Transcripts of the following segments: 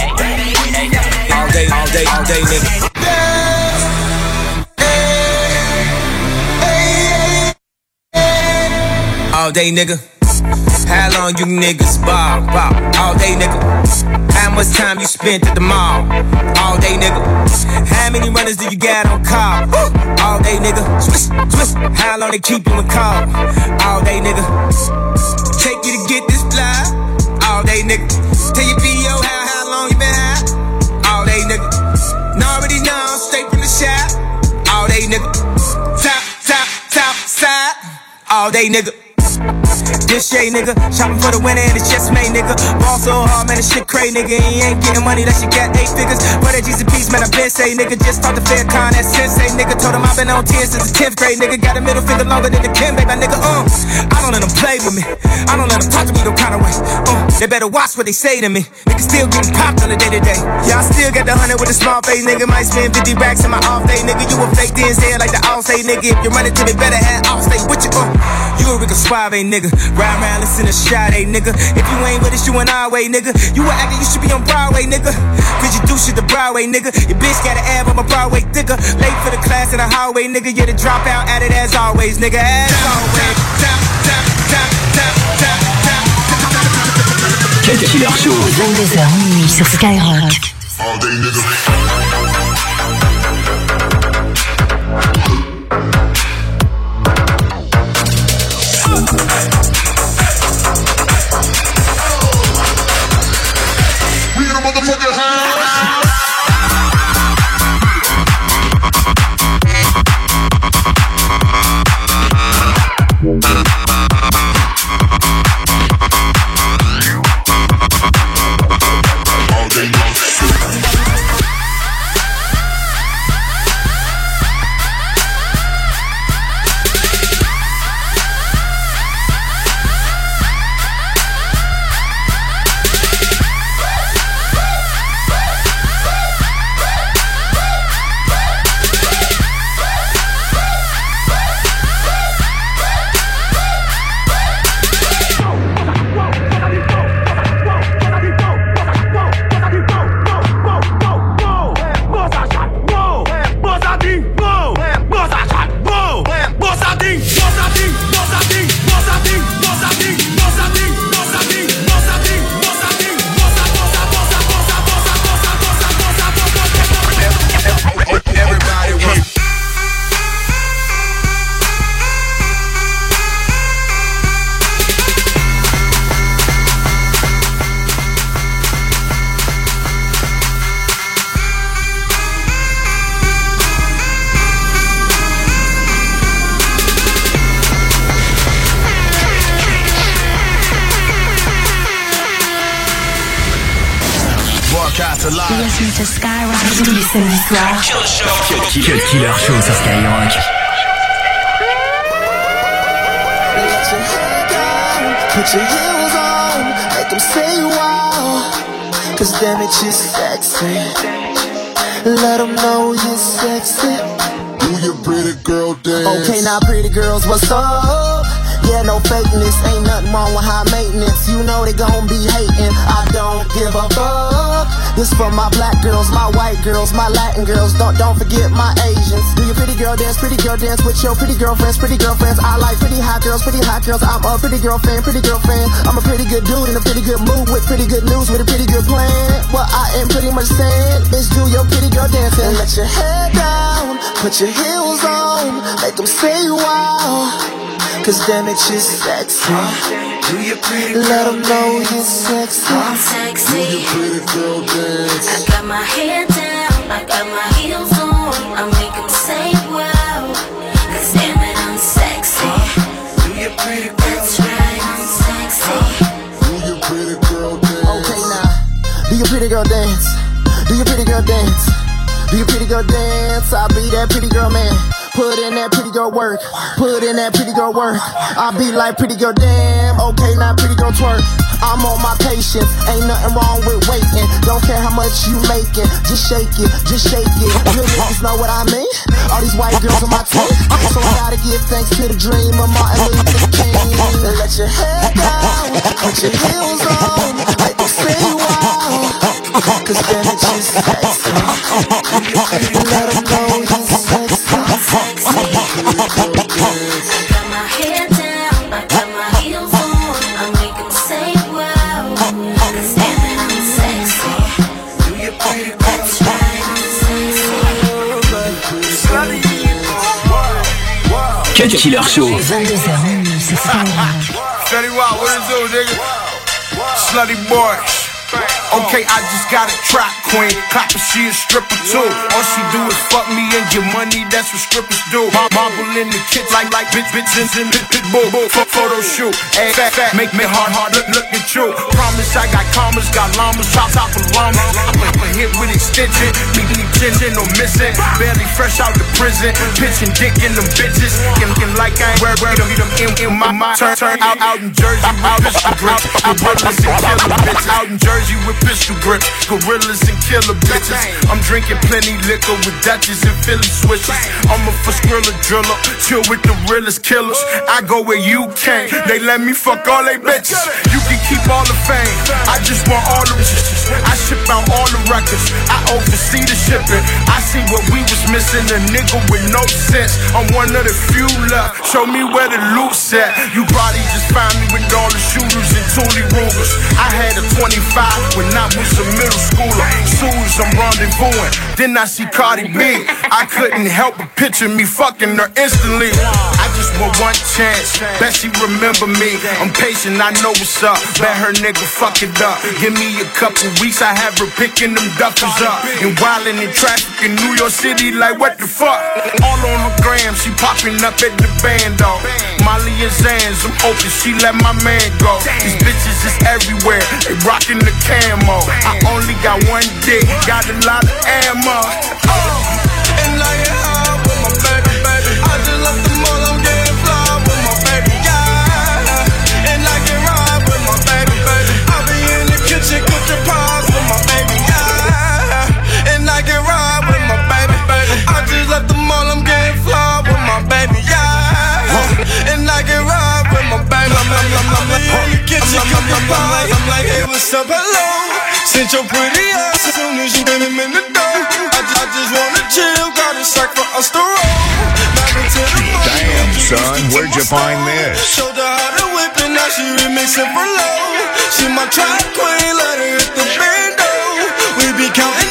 All day, all day, all day, nigga. All day, nigga. How long you niggas ball, ball? All day, nigga. How much time you spent at the mall? All day, nigga. How many runners do you got on call? All day, nigga. Swish, swish. How long they keep you in call? All day, nigga. Take you to get this fly? All day, nigga. Tell your PO how, how long you been high? All day, nigga. Know already know, straight from the shop. All day, nigga. Top, top, top, side. All day, nigga. This shade, nigga. Shopping for the winner and it's just made, nigga. Ball so hard, man, this shit crazy, nigga. He ain't getting money, that shit got eight figures. But that G's a piece, man, I been say, nigga. Just talked to Fair Con, that sensei, nigga. Told him I've been on 10 since the 10th grade, nigga. Got a middle finger longer than the Kim, baby, nigga. Uh, I don't let them play with me. I don't let them talk to me no kind of way. Uh, they better watch what they say to me. Nigga still getting popped on the day to day. Yeah, I still got the hundred with a small face, nigga. Might spend 50 racks in my off day, nigga. You a fake DNZ like the all say, nigga. If you run it to me, better have off stay with you. Uh, you a Rico Suave, nigga. Ride around, listen to Sade, nigga. If you ain't with us, you in our way, nigga. You a actor, you should be on Broadway, nigga. Cause you do shit the Broadway, nigga. Your bitch got an ab, I'm a Broadway thicker. Late for the class in the hallway, nigga. You're the dropout at it as always, nigga. As always. Killer Show. 22h minuit sur Skyrock. All day, nigga. To Skyrock tous les samedis soirs. Cut Killer Show sur Skyrock. Put your heels on, make them say wow. Cause damn it, you're sexy. Let them know you're sexy. Do your pretty girl dance. Okay, now pretty girls, what's up? Yeah, no fakeness, ain't nothing wrong with high maintenance. You know they gon' be hating. I don't give a fuck. This for my black girls, my white girls, my Latin girls. Don't don't forget my Asians. Do your pretty girl dance, pretty girl dance with your pretty girlfriends, pretty girlfriends. I like pretty hot girls, pretty hot girls. I'm a pretty girl fan, pretty girl fan. I'm a pretty good dude in a pretty good mood with pretty good news with a pretty good plan. What I am pretty much saying is do your pretty girl dance let your head down, put your heels on, make them say wow. Cause damn it, sexy. Do you pretty Let them know you're sexy. I'm sexy. Do your pretty girl dance? I got my hair down, I got my heels on. I make them say wow. Cause damn it, I'm sexy. Do your pretty girl I'm sexy. Do pretty girl dance? Okay, now. Do your pretty girl dance? Do your pretty girl dance? Do pretty girl dance? I'll be that pretty girl man. Put in that pretty girl work. Put in that pretty girl work. I'll be like pretty girl damn. Okay, now pretty girl twerk. I'm on my patience. Ain't nothing wrong with waiting. Don't care how much you making. Just shake it, just shake it. Real niggas know what I mean. All these white girls on my team. So I gotta give thanks to the dream of Martin Luther King. Let your head down, put your heels on, make them wow. Cause then it's just sexy. Let them know you're sexy. got my head down, I got my heels on. I make 'em say wow. 'Cause damn, I'm sexy. That's right, I'm sexy. Cut Killer Show. 22h minuit sur Skyrock. Fetty Wap, what it do, nigga? Slutty boy. Okay, I just got a trap queen. Clapper, she a stripper too. All she do is fuck me and get money, that's what strippers do. Mar- Marble in the kitchen, like like bitch, bitches in the pit bull. Fuck Photo shoot, hey, fat, fat, make me hard, hard, look, look at you. Promise I got commas, got llamas, top, top of llamas. I'm a hit with extension, me tension, no missing. Barely fresh out the prison, pitching dick in them bitches. Looking like I ain't wear, wear them, them in, in my mind. Turn, turn out, out in Jersey with pistol grips. Gorillas and killer bitches. Out in Jersey with pistol grips. Gorillas and killer bitches. I'm drinking plenty liquor with Dutchess and Philly switches. I'm a for skrilla driller, chill with the realest killers. I go where you can't. They let me fuck all they bitches. You can keep all the fame. I just want all the riches. I ship out all the records. I oversee the shipping. I see what we was missing. A nigga with no sense. I'm one of the few left. Show me where the loot's at. You probably just find me with all the shooters and Toolie Rugers. I had a 25 when I was a middle schooler. Soon as I'm rendezvousing, then I see Cardi B. I couldn't help but picture me fucking her instantly. I just want one chance. Bet she remember me. I'm patient, I know what's up. Bet her nigga fuck it up. Give me a couple weeks, I have her picking them duffers up. And wildin' in traffic in New York City, like what the fuck? All on her gram, she popping up at the band, though. Molly and Zans, I'm open, she let my man go. These bitches is everywhere, they rockin' the camo. I only got one dick, got a lot of ammo. Oh. Your pretty ass as soon as you him in the door. I, I just wanna chill, got a sack for us to roll. Married to the money, Damn, son, where'd you find this? Showed her how to whip and now she remixing for low. She my trap queen, let her hit the bando. We be counting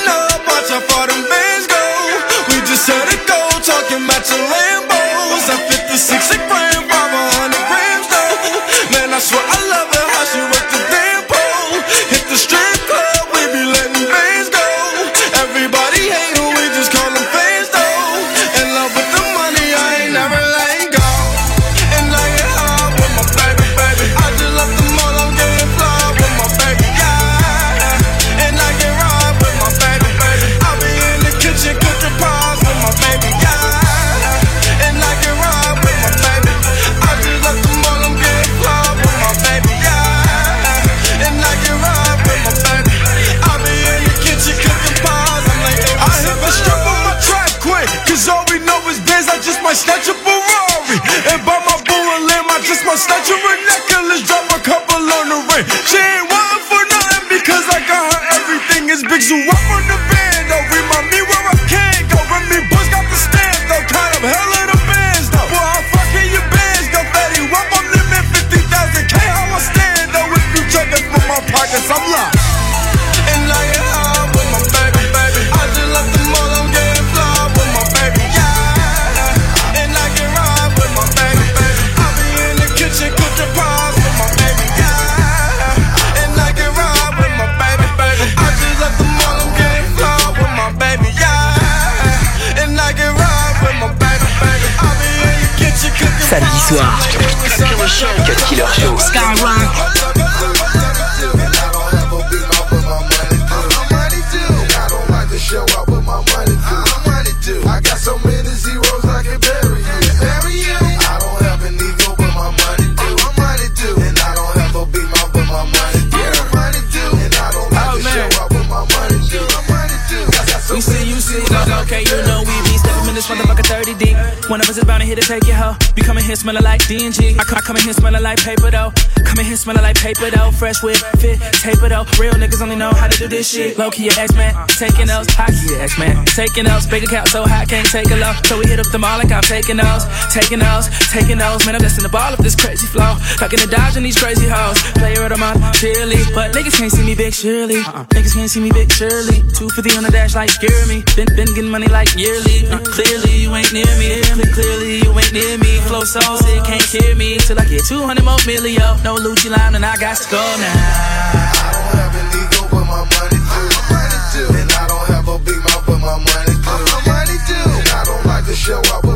One of us is bound to here to take your hoe. Be coming here smelling like D&G. I, come in here smelling like paper though. Come in here smelling like paper though. Fresh with fit, taper though. Real niggas only know how to do this shit. Low key X man, taking those. High key X man, taking those. Big account so hot can't take a low. So we hit up the mall like I'm taking those. Taking L's, taking L's, man, I'm blessing the ball up this crazy flow. Fucking the dodge in these crazy hoes. Player of the month, surely. But niggas can't see me big, Shirley. Uh-uh. Niggas can't see me big, Shirley. 250 on the dash, like, scare me. Been, been getting money like yearly. Uh, clearly, you ain't near me. Clearly, you ain't near me. Flow so sick, can't hear me. Till I get 200 more million. No Lucci line, and I got to go now. I don't have an ego, but my money do. And I don't have a big mouth, but my money do. And I don't like to show up.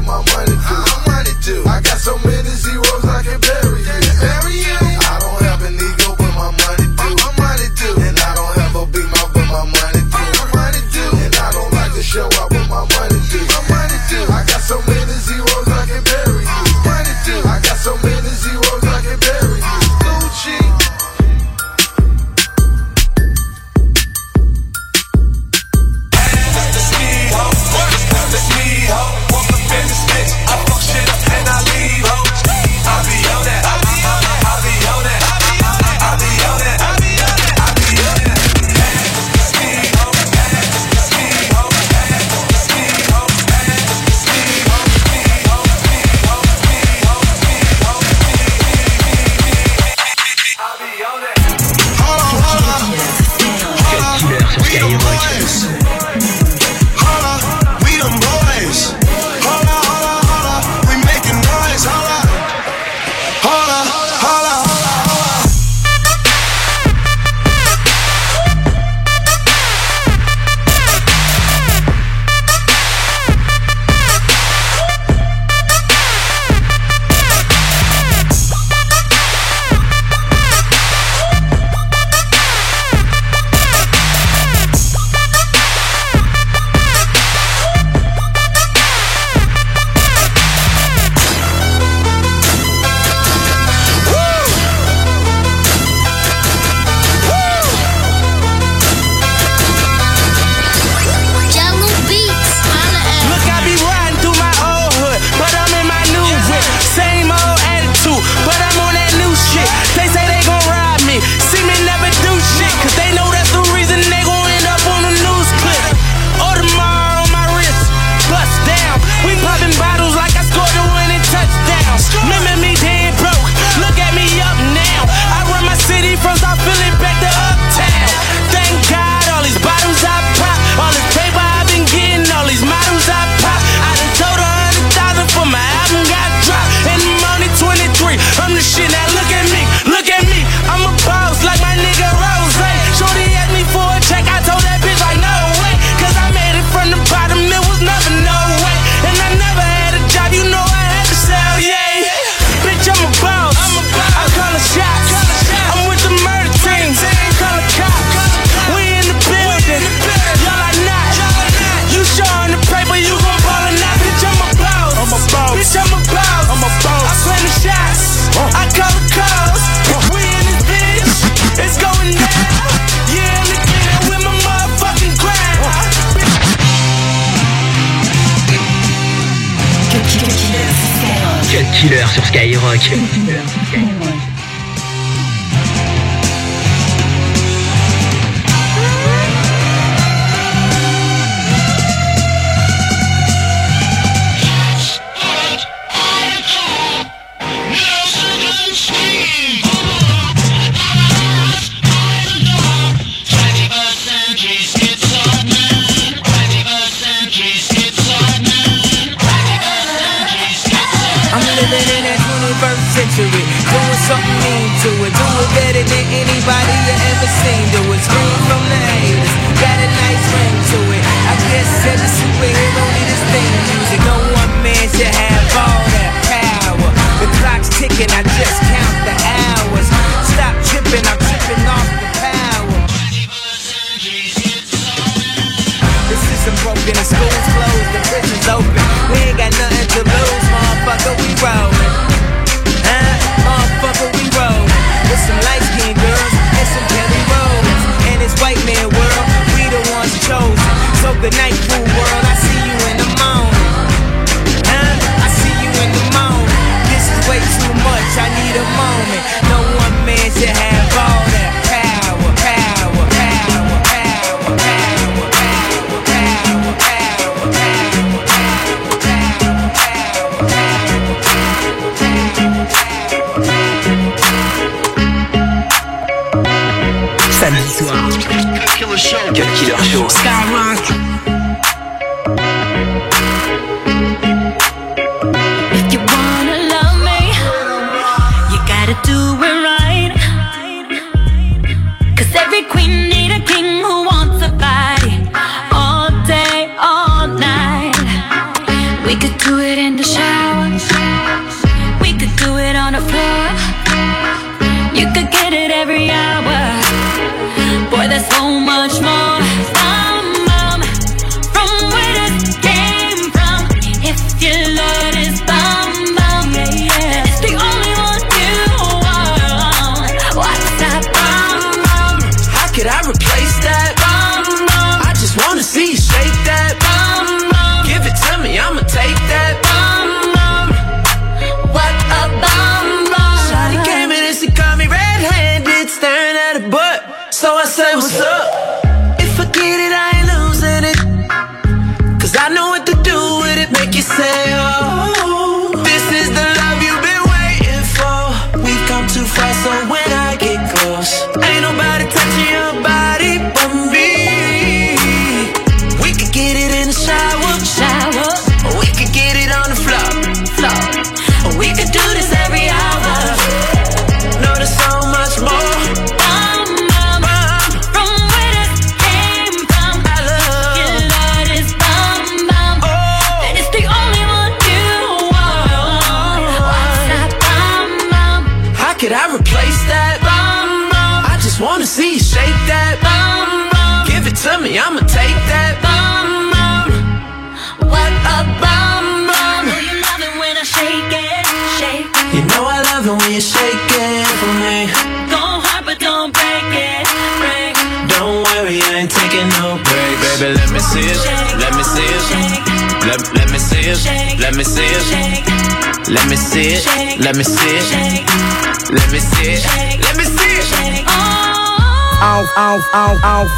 should have all that power. The clock's ticking, I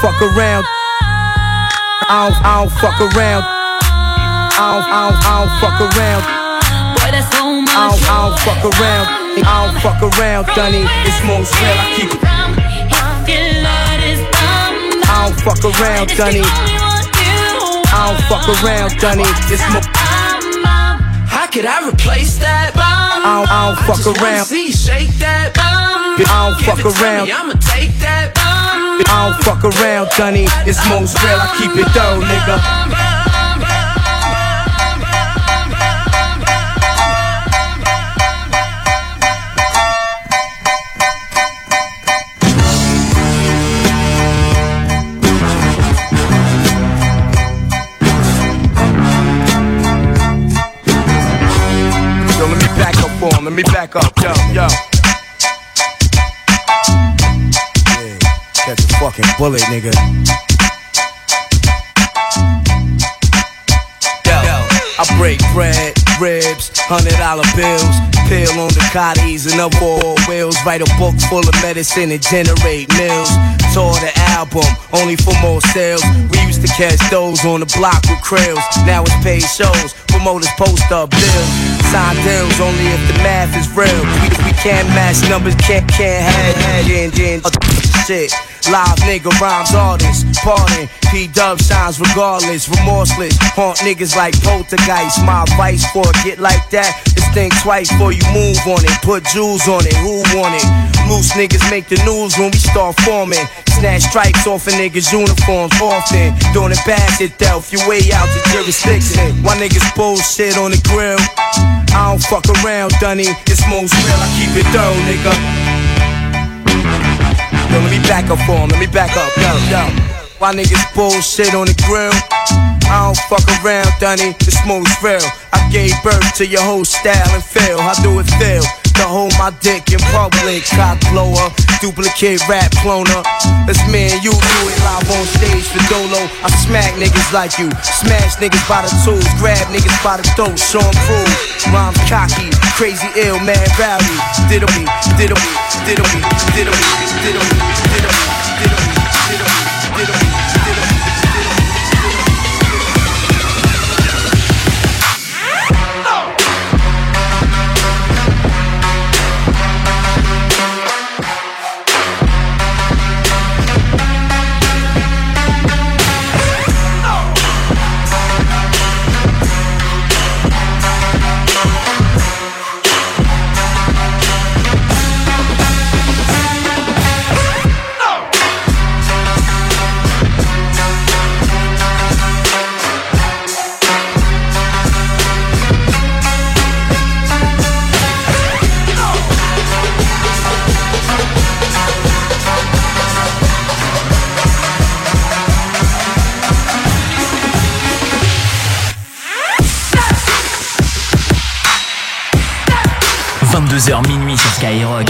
fuck around. I don't, I don't fuck around. I don't, I don't, I don't fuck around. Boy, that's so much. I don't, I don't fuck around. I don't fuck around, Dunny. It's most real. I keep it. I don't fuck around, Dunny. I don't fuck around, Dunny. It's more. How could I replace that? Bum, I don't, I don't fuck just wanna around. See, shake that. Bum, I don't Give fuck it to around. Me, I'ma take that. Bum, I don't fuck around, Dunny. It's most real. I keep it though, nigga. Yo, let me back up for him. Let me back up. Yo, yo. Bullet, nigga. Yo, I break bread, ribs, hundred dollar bills, pill on the cotties and up four wheels. Write a book full of medicine and generate mills. Tour the album, only for more sales. We used to catch those on the block with krills. Now it's paid shows, promoters post up bills. Sign deals only if the math is real. We, we can't match numbers, can't can't have head in in shit. Live nigga rhymes artists, pardon. P Dub shines regardless, remorseless. Haunt niggas like poltergeist. My advice for a get like that is think twice before you move on it. Put jewels on it, who want it? Loose niggas make the news when we start forming. Snatch stripes off a niggas' uniforms often. Doing it bad though, if you way out the jurisdiction. Why niggas bullshit on the grill? I don't fuck around, Dunny. It's most real, I keep it thorough, nigga. Yo, let me back up for him, let me back up, yo, yo. Why niggas bullshit on the grill? I don't fuck around, Dunny, it's most real. I gave birth to your whole style and feel. I do it feel? To hold my dick in public, cock blower, duplicate rap cloner. That's me and you do it live on stage for Dolo. I smack niggas like you, smash niggas by the tools, grab niggas by the throat, show 'em prove. Rhymes cocky, crazy ill, man rowdy. Diddle me, diddle me, diddle me, diddle me, diddle me, diddle me, 2h minuit sur Skyrock.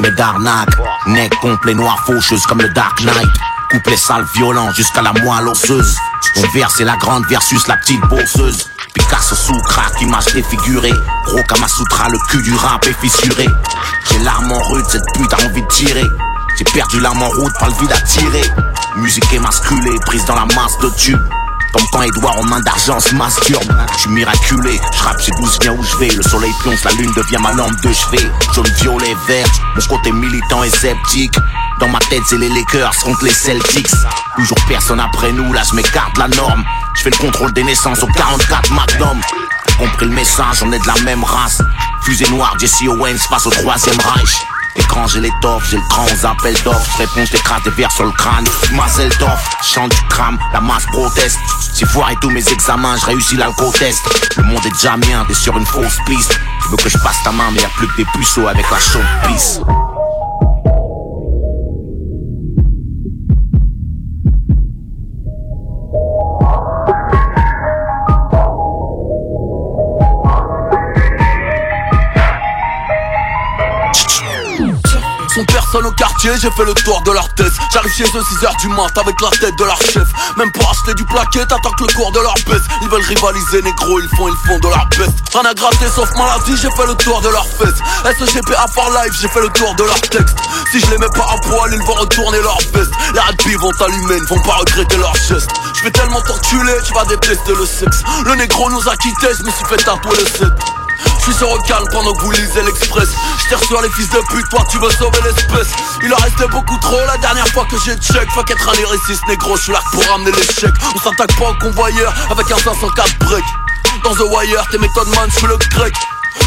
Crime d'arnaque. Nec complet, noir, faucheuse comme le Dark Knight. Couplet sale, violent jusqu'à la moelle osseuse. Mon vers c'est la grande versus la petite bosseuse. Picasso sous crack, image défigurée. Gros Kamasutra, le cul du rap est fissuré. J'ai l'arme en rude, cette pute a envie de tirer. J'ai perdu l'arme en route, pas le vide à tirer. Musique émasculée, prise dans la masse de tubes. Comme quand Edouard en main d'argent se masturbe. Je suis miraculé, je rappe, j'ai douze bien où je vais. Le soleil plonge, la lune devient ma lampe de chevet. Jaune, violet, vert, mon côté militant et sceptique. Dans ma tête c'est les Lakers contre les Celtics. Toujours personne après nous, là je m'écarte la norme. Je fais le contrôle des naissances au 44 Magnum. Compris le message, on est de la même race. Fusée noire, Jesse Owens face au troisième Reich Écran, j'ai l'étoffe, j'ai le cran aux appels d'offres. Réponse, t'écrases des verres sur le crâne. Mazel d'off, chante du crame, la masse proteste. J'ai foiré tous mes examens, je réussis l'alco-test. Le monde est déjà mien, t'es sur une fausse piste. Tu veux que je passe ta main, mais y a plus que des puceaux avec la chaude pisse. Sont personne au quartier, j'ai fait le tour de leur tête. J'arrive chez eux 6h du mat avec la tête de leur chef. Même pour acheter du plaquet, t'attends que le cours de leur baisse. Ils veulent rivaliser négro, ils font, ils font de leur best Rien à gratter sauf maladie, j'ai fait le tour de leur fesses SGP à part live, j'ai fait le tour de leur texte. Si je les mets pas à poil, ils vont retourner leur veste Les rugby vont t'allumer, ne vont pas regretter leur geste. Je vais tellement t'enculer, tu vas détester le sexe. Le négro nous a quittés, je me suis fait tatouer le 7 je suis sur au calme pendant que vous lisez l'express. Je sur les fils de pute, toi tu veux sauver l'espèce. Il en restait beaucoup trop la dernière fois que j'ai check. Fuck être un lyriciste négro, je suis là pour ramener l'échec. On s'attaque pas au convoyeur avec un 504 break. Dans The Wire, t'es méthodes man, je suis le grec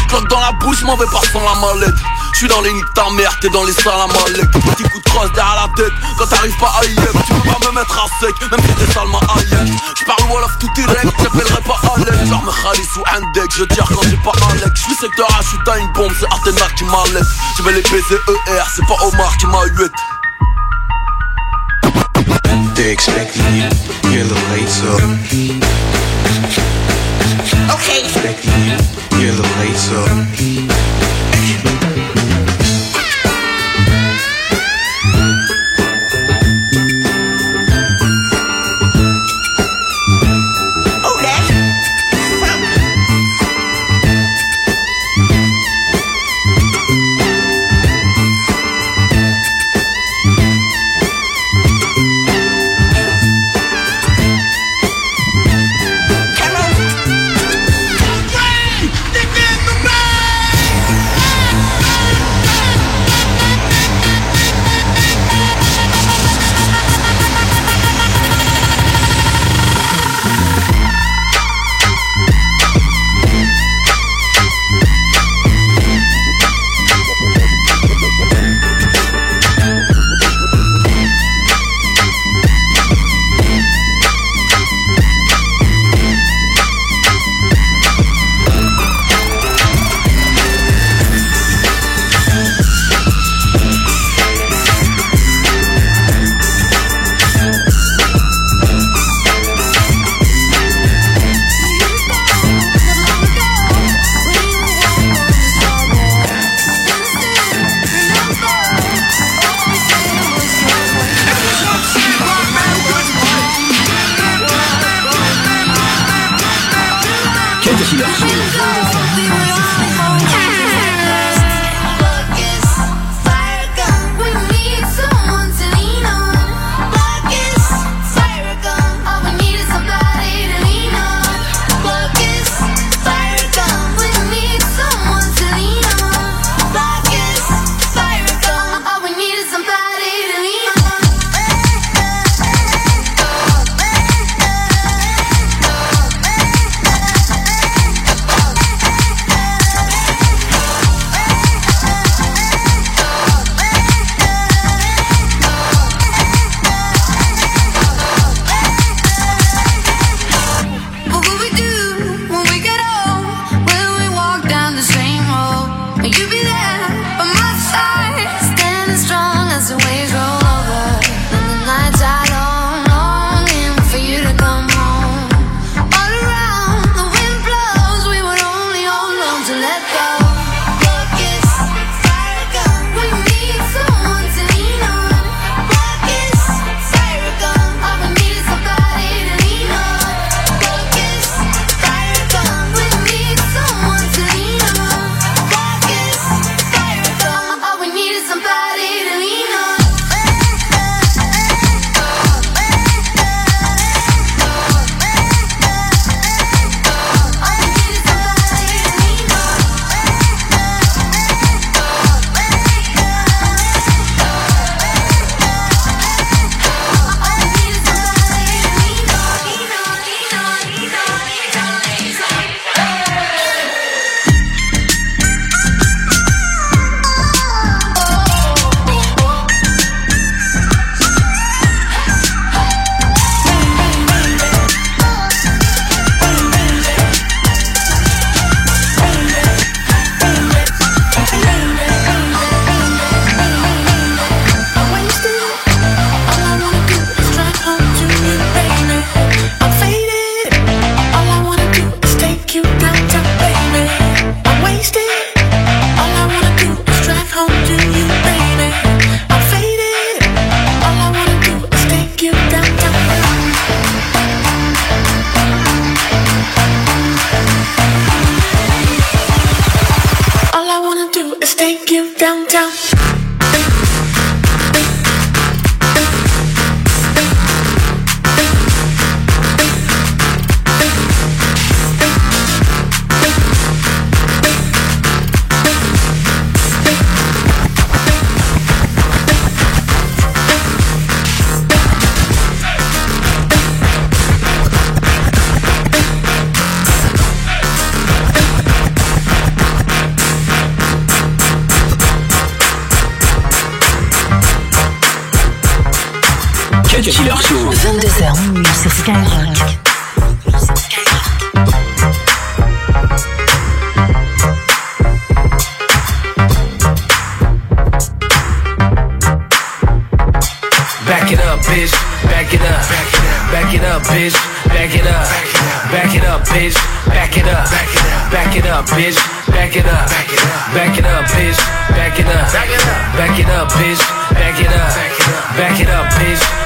Cloque dans la bouche, m'en vais pas sans la mallette. Je suis dans les nids ta mère, t'es dans les salles à mallette. Petit coup de crosse derrière la tête Quand t'arrives pas à IF, tu peux pas me mettre à sec Même si t'es salement à Je parle Wolof tout direct, j'appellerai pas Alex. Genre me Khalis ou un deck, je tire quand j'ai pas Alex Je suis secteur H, je t'as une bombe, c'est Athéna qui m'a laisse Je vais les baiser ER, c'est pas Omar qui m'a huette. Late, so. Okay. Expecting you, you're late, so.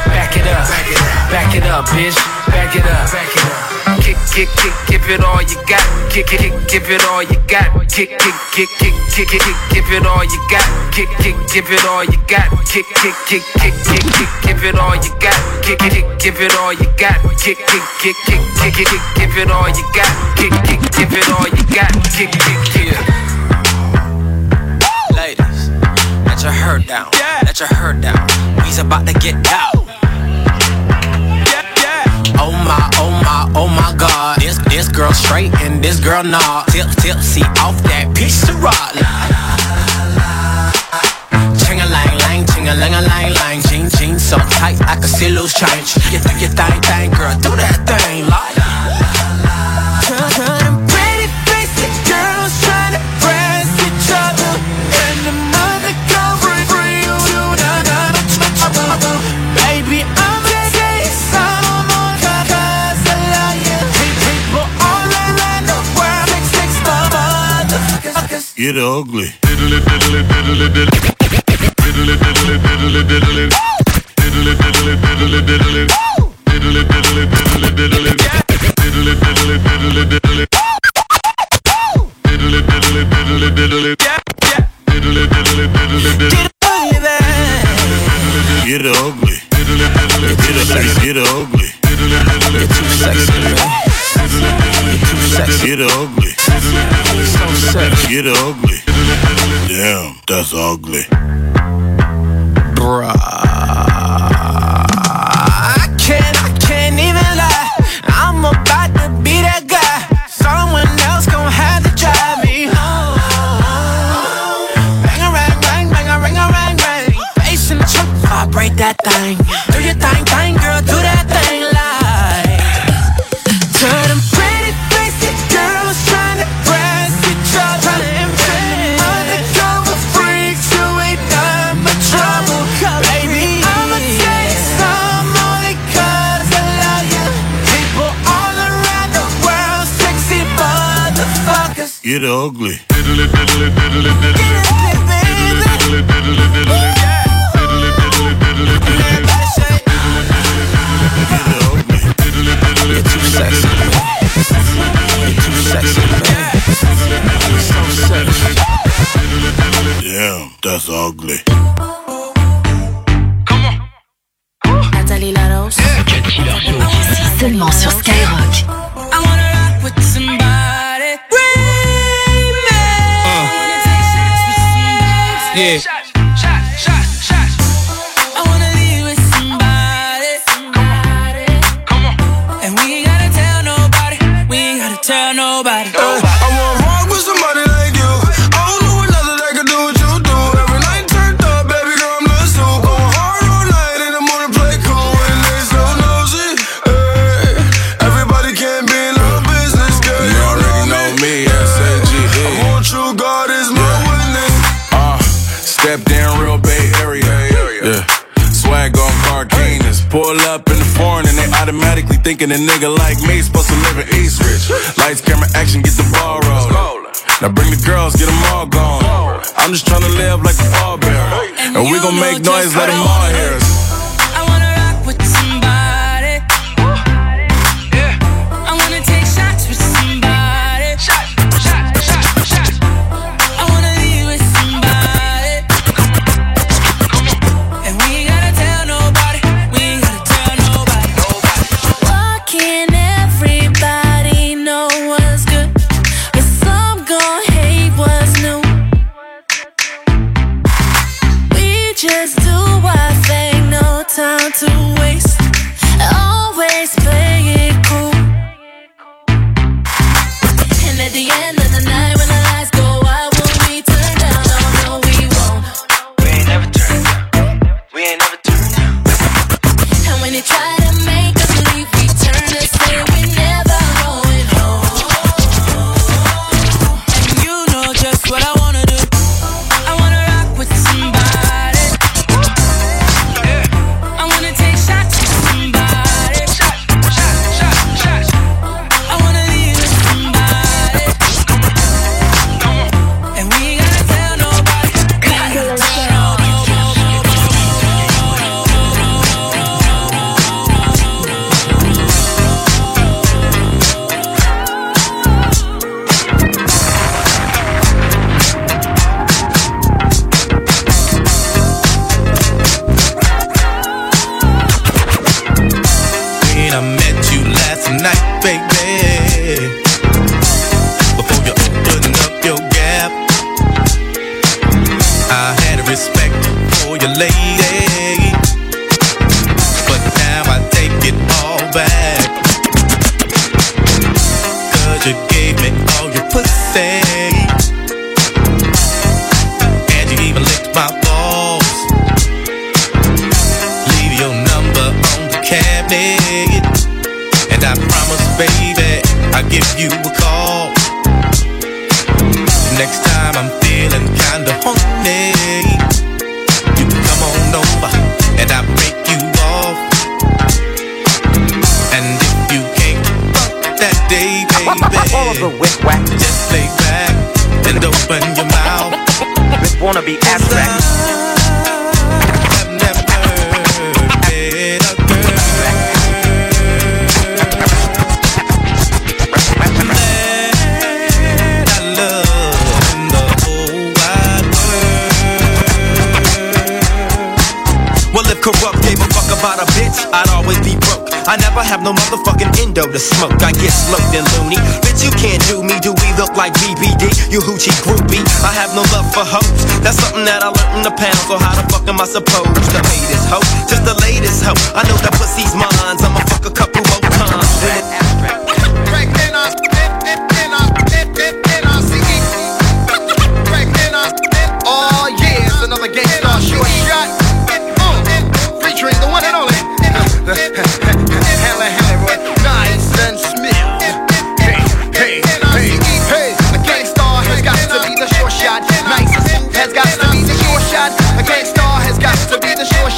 Back it up. Back it up, bitch. Back it up. Kick, kick, kick, give it all you got. Kick, kick, give it all you got. Kick, kick, kick, kick, kick, kick, give it all you got. Kick, kick, give it all you got. Kick, kick, kick, kick, kick, kick, give it all you got. Kick, kick, give it all you got. Kick, kick, kick, kick, kick, kick, kick, give it all you got. Kick, kick, give it all you got. Kick, kick, kick. Your hair down. Let your hair down. We's about to get out. Oh my, oh my, oh my God. This this girl straight and this girl nah. Tip tipsy off that piece of rock. Ching a lang lang, ching a lang a lang lang. Jean jean so tight I can see loose change. You think you thing thing, girl, do that thing like. Diddly diddly. Diddly diddly diddly diddly. Diddly diddly diddly diddly. Diddly diddly diddly diddly. ugly. thinking a nigga like me supposed to live in East Rich. Lights, camera, action, get the ball rolling. Now bring the girls, get them all gone. I'm just trying to live like a pallbearer. And we gon' make noise, let them all hear us.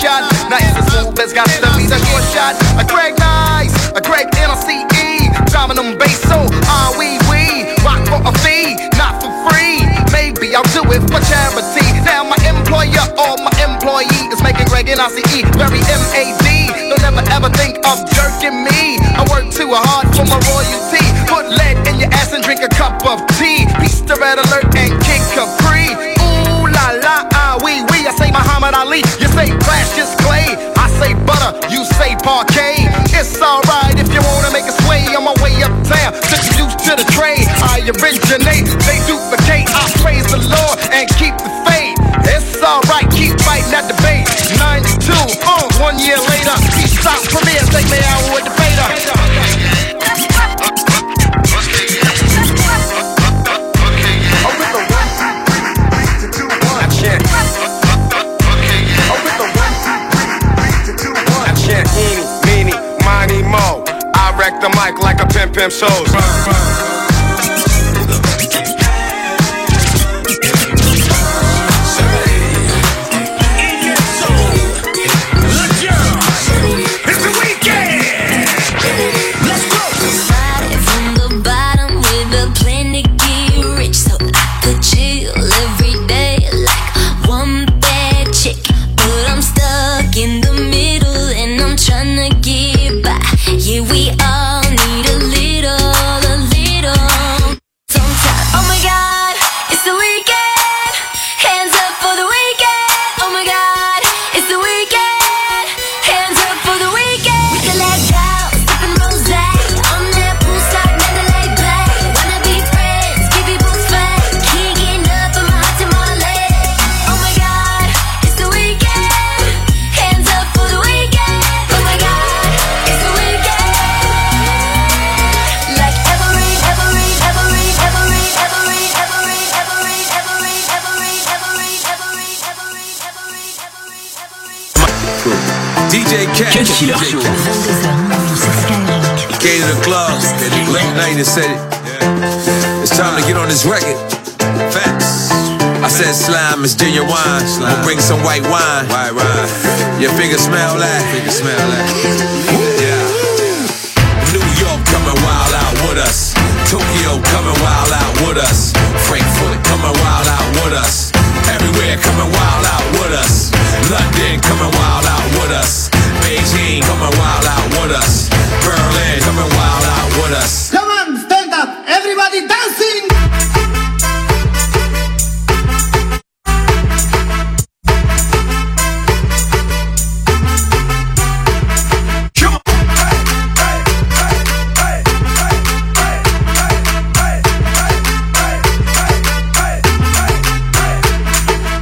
Shot. Nice and smooth has got to be the short shot. A Greg Nice, a Greg N-I-C-E. Driving them bass so ah wee wee. Rock for a fee, not for free. Maybe I'll do it for charity. Now my employer or my employee is making Greg N-I-C-E very M-A-D. Don't ever ever think of jerking me. I work too hard for my royalty. Put lead in your ass and drink a cup of tea. Peace to red alert and Kid Capri. Ooh la la ah wee wee. I say Muhammad Ali. You say say butter. You say Parkay. It's alright if you wanna make a sway on my way uptown. Just used to the trade. I originate. They duplicate. I praise the Lord and keep the faith. It's alright. Keep fighting that debate. 92. Uh, one year slam shows. DJ Cat. Cut Killer Show. 22h, Came to the club late night and said it. It's time to get on this record. Facts. I said slime is genuine. We'll bring some white wine. White wine. Your fingers smell that. Fingers smell that. Yeah. New York coming wild out with us. Tokyo coming wild out with us. Frankfurt coming wild out with us. Everywhere coming wild out with us. London coming wild out with us. Beijing coming wild out with us. Berlin coming wild out with us. Come on, stand up. Everybody dancing.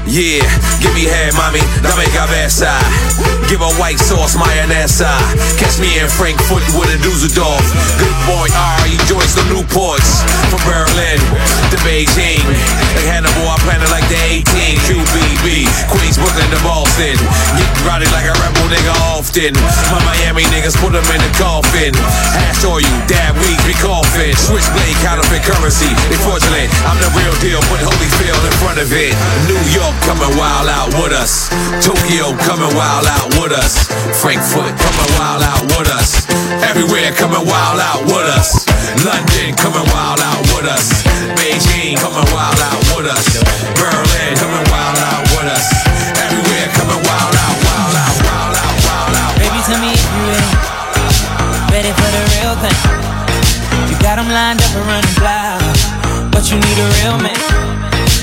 Yeah, give me head, mommy, dame cabeza. Give a white sauce, mayonesa. Uh, catch me in Frankfurt with a Dusseldorf. Good boy R, he joins the Newports. From Berlin to Beijing. Like Hannibal, I planted like the 18. QBB, Queens, Brooklyn to Boston. Get rowdy like a rebel nigga often. My Miami niggas put them in the coffin. Hash oil, you dab weeds, be coughing. Switchblade, counterfeit currency. Fraudulent. I'm the real deal, put Holyfield in front of it. New York coming wild out with us. Tokyo coming wild out with us. Frankfurt coming wild out with us. Everywhere coming wild out with us. London coming wild out with us. Beijing coming wild out with us. Berlin coming wild out with us. Everywhere coming wild out, wild out, wild out, wild out. Baby, tell me if you ready. Ready for the real thing. You got them lined up and running wild. But you need a real man.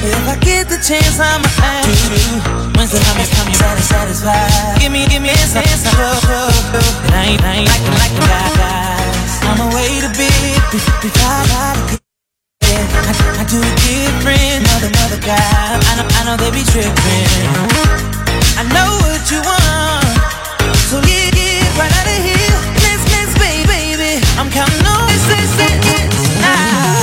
If I get the chance, I'ma ask you. When's the longest time you satis- satisfied? Give me, give me a sense of I ain't, I ain't like, like the guys. I'm away to be, be, be fly, fly, be- yeah. I, I do it different, mother, mother guy. I know, I know they be tripping. I know what you want, so get, get right out of here. Let's, let's, baby, baby. I'm counting on this, this, this, this. Ah,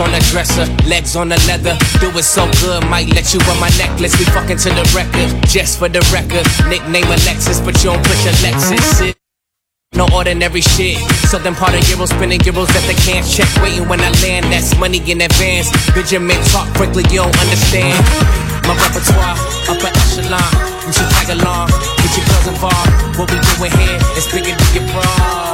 on the dresser, legs on the leather. Do it so good, might let you on my necklace. We fucking to the record, just for the record. Nickname Alexis, but you don't push Alexis. No ordinary shit. Southern part of Euro spinning euros that they can't check. Waiting when I land, that's money in advance. Benjamin talk quickly, you don't understand. My repertoire, upper echelon. You should tag along, get your girls involved. What we doing here is bigger than your bras.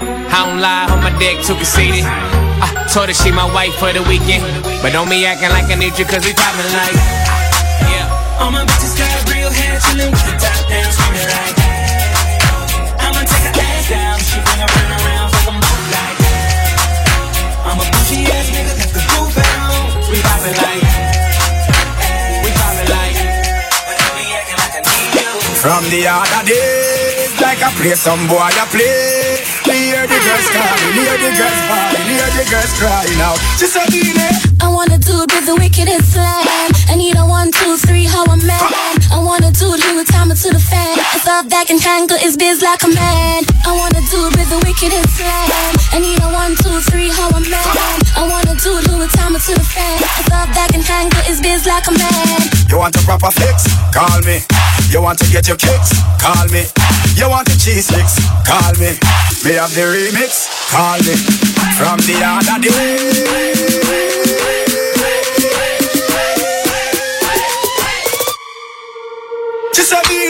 I don't lie, on my dick too conceited. I told her she my wife for the weekend. But don't be acting like I need you, cause we poppin' like. All my bitches got real hair, chillin' with the top down, swinging like that. I'ma take her ass down, she bring her friend around, fuck 'em both like that. I'm a bougie ass nigga, got the roof at home. We vibing like We vibing like From the other days, like I play some boy, I play. The girls falling, hear the girls crying out. Just a minute. I wanna do with the wickedest slam. I need a one, two, three, how a man. I wanna do who would time it to the fan. It's up back and handle his biz like a man. I wanna do it with the wickedest slam. I need a one, two, three, how a man. I want a dude who would time it to the fan. It's up back and handle his biz like a man. You want a proper fix? Call me. You want to get your kicks? Call me. You want the cheese sticks? Call me. Me have the remix? Call me. From the other day. Tu savais,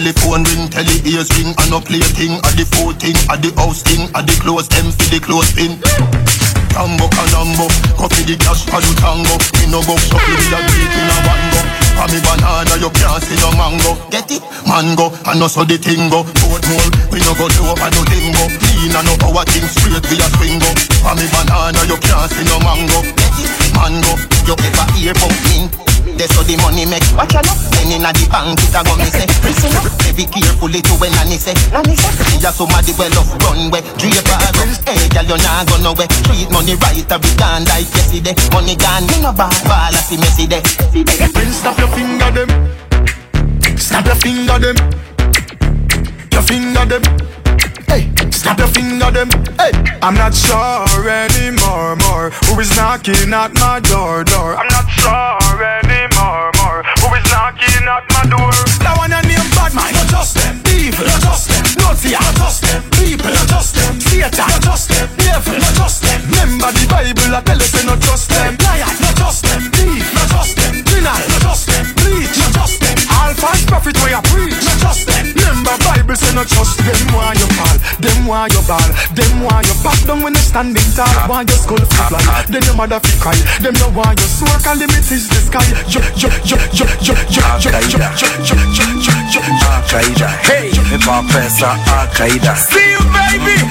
Telephone ring, tele ears ring, and no play thing. At the phone thing, at the house thing, at the close them for the close pin. Tambo canambo, copy the cash for the tango. Me no go shuffle with a beat in a one go. For me banana, you can't see no mango. Get it? Mango, and also the tingo. Boat more, we no go low over no limbo. Lean and no power thing straight via swingo. For me banana, you can't see no mango. Get it? Mango, you ever hear about me? That's how the money make. Watch out, then inna the bank it a go me say. Listen up, be carefully to when nanny say. Nanny say, see ya somebody well off runway. Draper, hey girl you nah go nowhere. Treat money right, a be gone like yesterday. Money gone, me no ball, ball a see messy day. Prince, stop your finger them. Snap your finger them. Your finger them. Hey, snap your finger them. Hey, I'm not sure anymore, more. Who is knocking at my door, door? I'm not sure anymore, door? That one and name bad man, not just them. Evil, not just them. Naughty, not just them. People, not just them. Satan, not just them. Devil, not just them. Remember the Bible, I tell us, not just them. Liar, not just them. All false prophet where you preach, not just them. Remember Bible say not just them want you fall, them want you ball, them want you back down when they standing tall, want your skull to fly, then your mother fi cry, them no want your soul, cause limit is the sky. Yo yo yo yo yo yo yo yo yo yo yo yo Al-Qaeda, hey, me papesa Al-Qaeda. See you baby.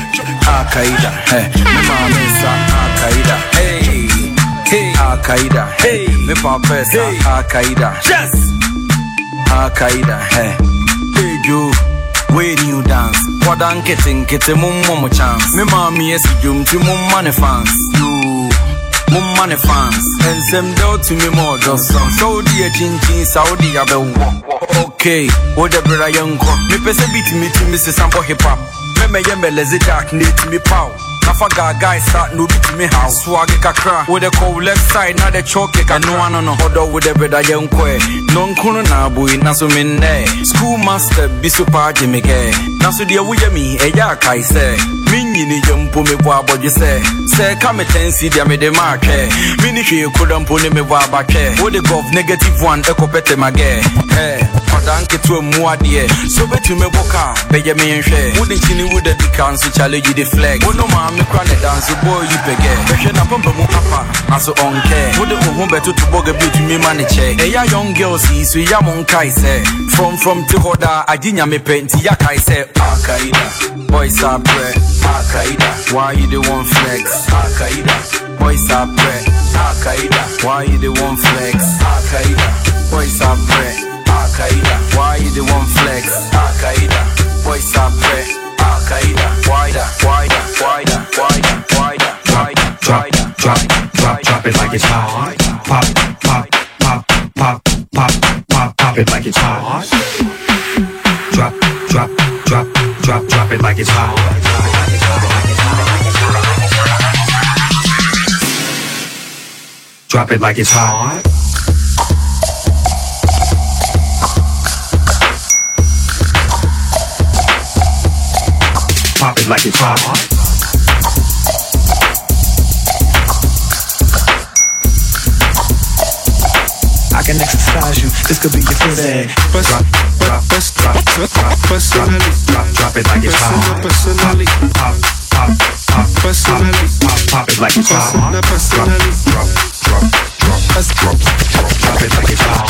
Al-Qaeda, hey, me mama sa Al-Qaeda, hey, hey, Al-Qaeda, hey, me papesa Al-Qaeda, yes, Al Qaeda, hey. Hey, you, when you dance, what I'm getting, get a mum mama chance. Me mommy is doom to mum money fans. You, mum money fans. And some doubt to me more, just some. Saudi, a chin chin, Saudi, a bell. Okay, oh, whatever young girl. me person beat me to Mrs. Sambo Hip Hop. Me me yembe lezi dark, need me power. nafa gaga isa no bi tumi how swag kakra with the cold left side na the choke kakra no ano no. Hodo with the brother yen kwe no nkunu na boy na so me nne school master bi super jimmy ke na so dia wuye mi e ya kai se minyini yɛ mpo mebɔ abɔdwe sɛ sɛ ɛka me tansi deɛ mede maatwɛ mene hwee koda mpo ne mebɔ abatwɛ wode gov negative one e ɛkɔpɛtɛmagɛ ɛ kwada nketewa mu adeɛ so bɛtumi boka bɛyɛ menhwɛ wode nkyini wode di ka nso challenge you the flag wo no maame kora ne danse bɔɔ yi pɛgɛ bɛhwɛ na pampa mu papa naso ɔnkɛ wode wo ho bɛtoto bɔga bi ma ne kyɛ ɛyɛ young girls yi so ya mo nkae sɛ from te hɔ daa agye nyame pɛ nti yakae sɛ akaida boys are prɛ akaida why you the one flex? Akaida boys are prɛ akaida why you the one flex? Akaida boys are prɛ Al-Qaeda, why you the one flex? Al-Qaeda, boys are pre Al-Qaeda, wider, wider, wider, wider, wider, wider, drop, drop, drop, drop it like it's hot. Pop, pop, pop, pop, pop, pop, pop it like it's hot. Drop, drop, drop, drop, drop it like it's hot. Drop it like it's hot. Like it's hot. I can exercise you. This could be your first egg. Drop, drop, drop, drop, personally. Drop, drop it like it's hot. Personally. Pop, pop, pop, personally. Pop, pop it like it's hot. Personally. drop, drop, drop, drop, drop, drop it like it's hot.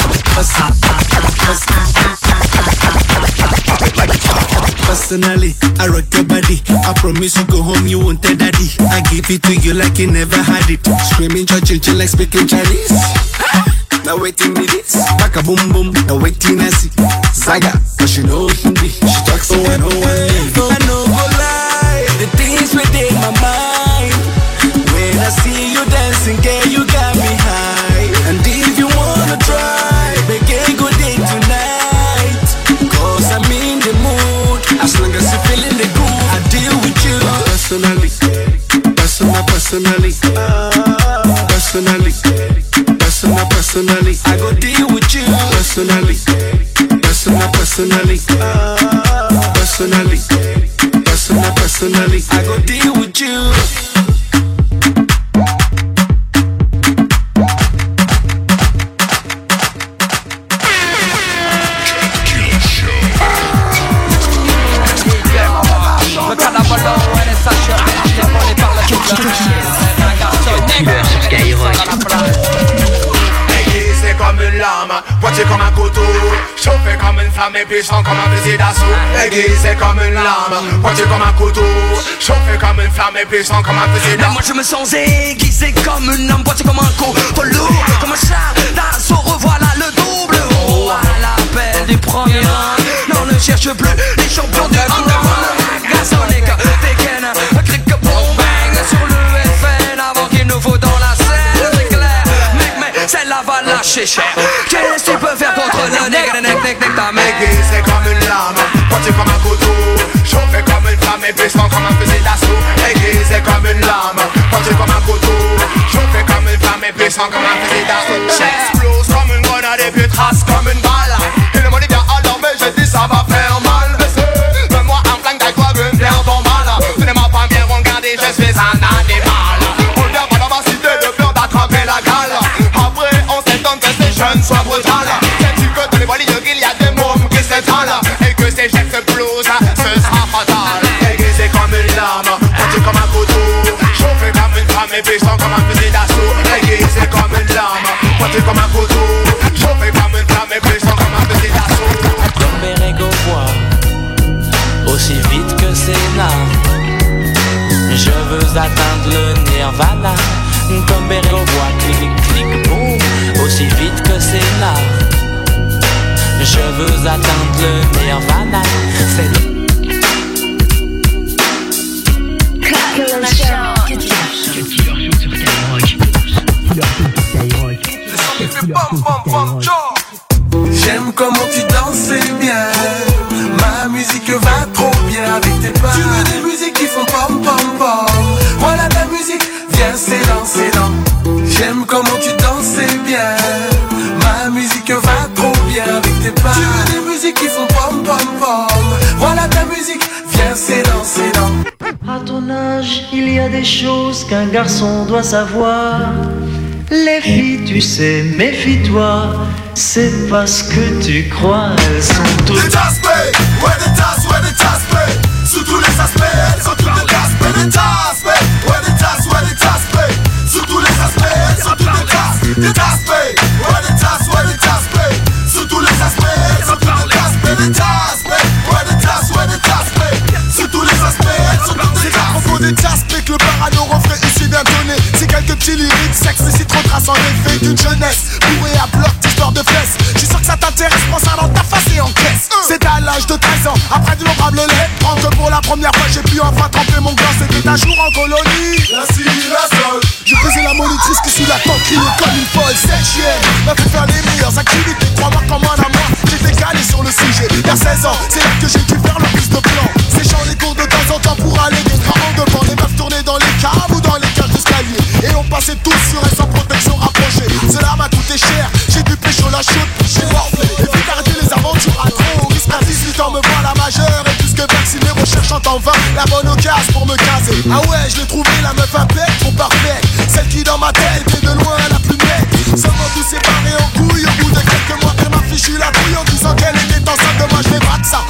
Personally, I rock your body. I promise you go home, you won't tell daddy. I give it to you like you never had it. Screaming, church, like speaking Chinese. Now waiting me this, back a boom boom. Now waiting I see Zaga, but she know Hindi. She talks so I know oh, I know go lie, the things within my mind. When I see you dancing, girl, personally, personally, personal, personally, I go deal with you. personally, personal, personally, personally, personal, personally. I go deal with you. Skyrock. Aiguisé comme lame lame, un couteau. Chauffé comme une flamme et puissant comme un fusil d'assaut. Aiguisé comme une lame, pointé comme un couteau. Chauffé comme une flamme et puissant comme un fusil d'assaut. moi je me sens aiguisé comme une âme boîtier comme un coup lourd comme un char d'assaut revoilà le double Oh à l'appel du premier round Non ne cherche plus les champions du underground va lâcher cher Qu'est-ce que tu peux faire contre le nec nec nec nec ta mec Aiguisé comme une lame, pointé comme un couteau. Chauffé comme une flamme et puissant comme un fusil d'assaut. Aiguisé comme une lame, pointé comme un couteau. Chauffé comme une flamme et puissant comme un fusil d'assaut. J'explose comme une grenade et puis trace comme une soient brutales. Sais-tu que dans les bois il y a des mômes qui s'étalent? Et que ces se blousent, ce sera fatal. Aiguisé comme une lame, pointu comme un couteau. Chauffé comme une flamme et puissant comme un fusil d'assaut. Aiguisé comme une lame, pointu comme un couteau. Chauffé comme une flamme et puissant comme un fusil d'assaut. Comme Bérégo voit, aussi vite que c'est là. Je veux atteindre le nirvana. Comme Bérégo voit, aussi vite que c'est là. Je veux atteindre le nirvana. C'est J'aime comment tu danses, bien. Ma musique va trop bien avec tes pas. Tu veux des musiques qui font pom pom pom. Voilà ta musique, viens, c'est lent, c'est. J'aime comment tu pas. Tu veux des musiques qui font pom pom pom. Voilà ta musique, viens, c'est lent, c'est lent. À ton âge, il y a des choses qu'un garçon doit savoir. Les filles, tu sais, méfie-toi. C'est parce que tu crois, elles sont toutes. Les tasses ouais des tasses, ouais des tasses Sous tous les aspects, elles sont toutes des tasses Des tasses ouais des tasses, ouais des tasses Sous tous les aspects, elles sont toutes des tasses Des tasses ouais des tasses, ouais des tasses Sous tous les aspects, des tasses que le parano refrain ici bien donné C'est quelques petits lyriques, s'explicite trop trace en effet d'une jeunesse. Bourrée à bloc, histoire de fesses. Je suis sûr que ça t'intéresse, prends ça dans ta face et en caisse C'est à l'âge de 13 ans, après d'innombrables lettres Prends que pour la première fois j'ai pu enfin tremper mon gland. C'était un jour en colonie. La cire, la sol Je faisais la monitrice qui sous la tente criait comme une folle. Cette chienne m'a fait faire les meilleures activités. Crois-moi comme un moi, j'étais calé sur le sujet. Vers 16 ans, c'est là que j'ai dû faire le Et passait tous sur elles sans protection rapprochée Cela m'a coûté cher, j'ai dû pécho la chute J'ai morflé, et puis les aventures à trop risque. À 18 ans me voilà majeur et plus que vacciné Recherchant en vain. La bonne occasion pour me caser. Ah ouais, je l'ai trouvé la meuf impec, trop parfaite. Celle qui dans ma tête est de loin la plus belle Seulement tous séparés en couilles au bout de quelques mois Elle m'a fichu la couille en disant qu'elle était enceinte de moi. Je ça,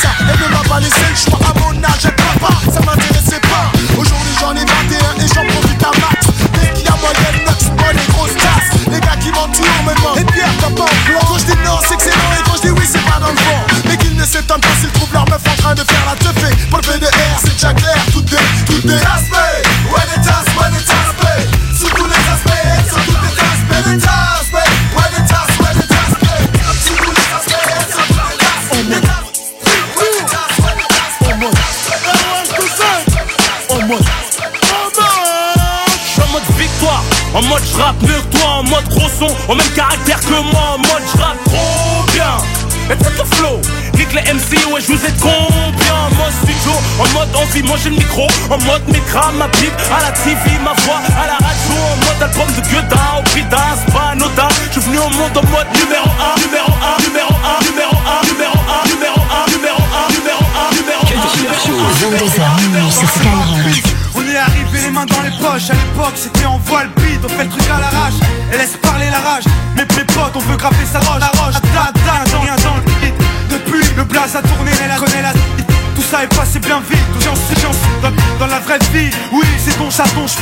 ça. Elle ne m'a pas laissé le choix à ouais je vous ai combien En mode studio, en mode envie, moi j'ai le micro En mode micra, ma pipe, à la TV, ma voix, à la radio En mode album de Gueudin, au prix d'un, anodin. Je suis venu au monde en mode numéro 1, numéro 1, numéro 1, numéro 1, numéro 1, numéro 1, numéro 1, numéro 1, numéro 1, 22h minuit sur Skyrock. On est arrivé les mains dans les poches, à l'époque c'était en voile bide, on fait le truc à l'arrache, et laisse parler la rage. Mes, mes potes, on veut grapper sa roche, la roche, ta ta, rien dans le vide. Depuis, le blaze a tourné, ça est passé bien vite, j'en suis dans, dans la vraie vie. Oui, c'est ça dont je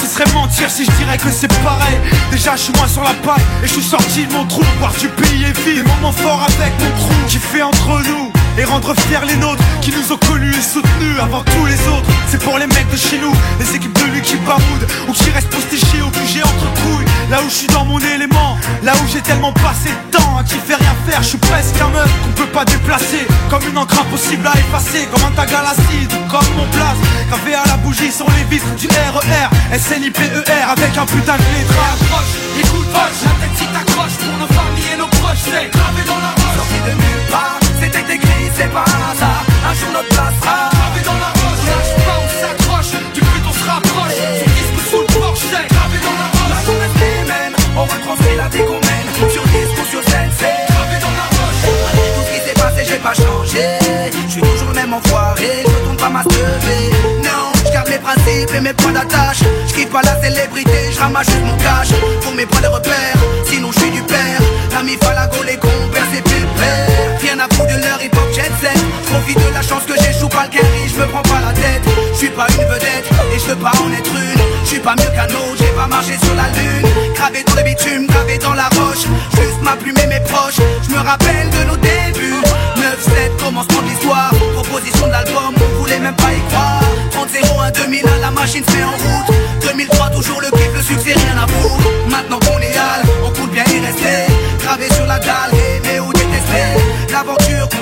Ce serait mentir si je dirais que c'est pareil. Déjà je suis moins sur la paille Et je suis sorti de mon trou Voir du pays et vivre Des moments avec mon crew Qui fait entre nous et rendre fiers les nôtres qui nous ont connus et soutenus avant tous les autres. C'est pour les mecs de chez nous, les équipes de lui qui baroudent ou qui restent postichés au QG entre couilles. Là où je suis dans mon élément, là où j'ai tellement passé de temps à qui fait rien faire, je suis presque un meuf qu'on peut pas déplacer. Comme une encre impossible à effacer, comme un tag à l'acide, comme mon place. Gravé à la bougie sur les vitres du RER, SNIPER avec un putain de lettrage. Écoute, la tête si pour nos familles et nos proches, c'est gravé dans la roche. C'était écrit, c'est pas hasard. Un jour notre place sera gravé dans la roche. Lâche pas, on s'accroche, du but on se rapproche. Sur disque ou sous le porche, c'est gravé dans la roche. La journée c'est même, on retranscrit la vie qu'on mène. Sur disque ou sur scène, c'est gravé dans la roche. Tout ce qui s'est passé, j'ai pas changé. Je suis toujours le même enfoiré, je tourne pas ma lever. Non, mes principes et mes points d'attache. Je pas la célébrité, je ramasse juste mon cash. Pour mes points de repère, sinon je suis du père. L'ami Falago, les compères, c'est pépère. Rien à foutre de leur hip-hop jet set. Profite de la chance que j'échoue pas le je me prends pas la tête. Je suis pas une vedette et je veux pas en être une. Je suis pas mieux qu'un autre, j'ai pas marché sur la lune. Gravé dans le bitume, gravé dans la roche. Juste ma plume et mes proches. Je me rappelle de nos débuts. 9-7, commencement de l'histoire. Proposition de l'album, on voulait même pas y croire. 30-01, 2000, la machine se met en route. 2003, toujours le kiff, le succès, rien à foutre. Maintenant qu'on est hal,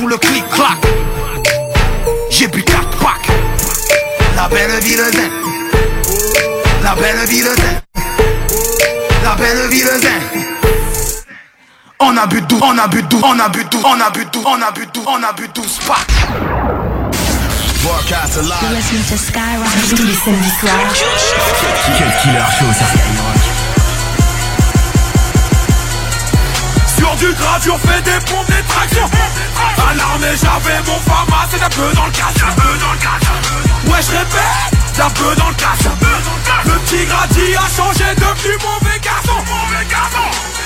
ou le clic-clac. J'ai bu 4 packs. La belle vie de zen. La belle vie de zen. La belle vie de zen. On a bu 12, on a bu 12, on a bu 12, on a bu 12, on a bu 12, on a bu 12 packs. Broadcast Skyrock tous les samedis soirs. Quel killer show sur du grade, on fait des pompes, des tractions. À l'armée, j'avais mon fama, c'est un peu dans le casse Ouais, je répète, un peu dans le casse Le petit gradi a changé, devenu mauvais garçon.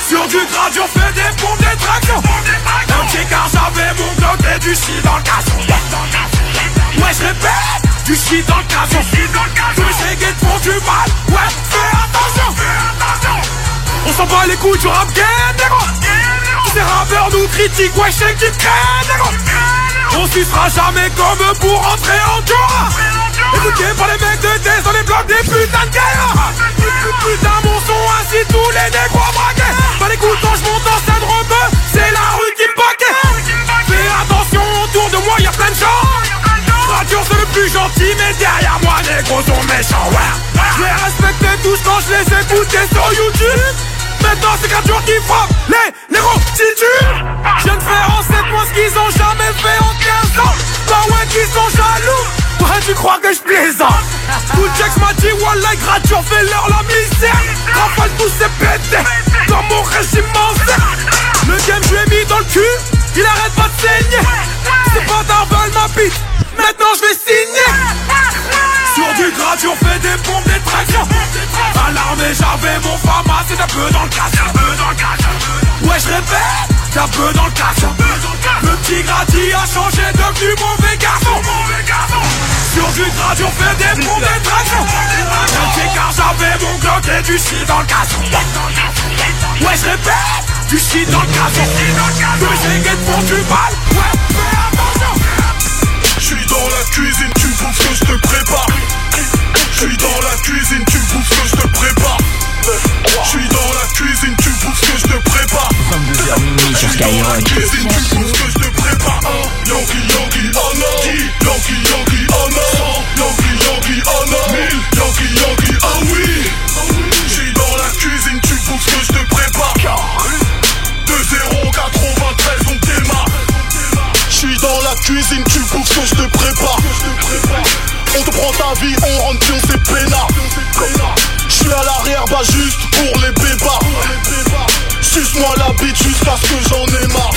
Sur du grade, on fait des pompes, des tractions. Un petit car j'avais mon bloc et du shit dans le casse Ouais, je répète, du shit dans le casse les chéguettes font du mal, ouais, fais attention. On s'en bat les couilles du rap game, négro Ces rappeurs nous critiquent, ouais, qu'ils traînent, négro On s'y sera jamais comme pour rentrer en Dura Écoutez par les mecs de test dans les blocs des putains de guerre Putain, mon son ainsi tous les négros braqués Pas les coups je monte en scène rebeu C'est la rue qui me paquet Fais attention, autour de moi y'a plein de gens. Radio c'est le plus gentil mais derrière moi les gros sont méchants ouais. Je les respectais tous quand je les écoutais sur YouTube Maintenant c'est Gradure qui frappe les si tu Je viens de faire en 7 mois ce qu'ils ont jamais fait en 15 ans. Bah ouais qu'ils sont jaloux. Ouais tu crois que je plaisante? Tout Jax m'a dit Wallah Gradure fais leur la misère. Rafale tous ces pétés Dans mon régime Le game je l'ai mis dans le cul. Il arrête pas de saigner. C'est pas d'Arvel ma bite. Maintenant je vais signer Sur du grade on fait des pompes, des tractions. À l'armée j'avais mon fama C'est un peu dans le casse Ouais je répète un peu dans le casse Le petit gradi a changé devenu mauvais garçon. Sur du grade on fait des pompes, des tractions. Petit car j'avais mon glock et du shit dans le casse. Ouais je répète Du shit dans le casse. Tous les chéguettes font du mal. Ouais fais attention. J'suis dans la cuisine, tu bouffes que je te prépare. J'suis dans la cuisine, tu bouffes que je te prépare. J'suis dans la cuisine, tu bouffes que je te prépare. 22h minuit sur J'suis dans la cuisine, tu bouffes que je te prépare. Yankee, Yankee, oh non. Yankee, Yankee, oh non. Yankee, Yankee, oh non. Yankee, Yankee, oh oui. J'suis dans la cuisine, tu bouffes que je te prépare. 2-0, 93, on démarre. J'suis dans la cuisine, tu bouffes que je te prépare. On te prend ta vie, on rentre pion, c'est peinard. Je suis à l'arrière, bah juste pour les bébas. Suce-moi la bite jusqu'à ce que j'en ai marre.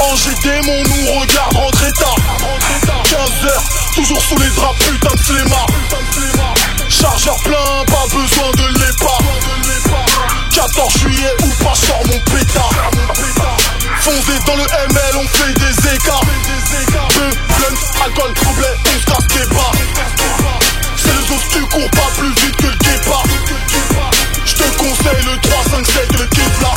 En GT, mon nous regarde rentrer tard. 15h, toujours sous les draps, putain de flemmard. Chargeur plein, pas besoin de l'EPA. 14 juillet ou pas, sort mon pétard. Fondé dans le ML, on fait des écarts. Deux blunts, alcool, on se casse des. C'est le autres, tu cours pas plus vite que le guépard. Je te conseille le 357, le Kevlar.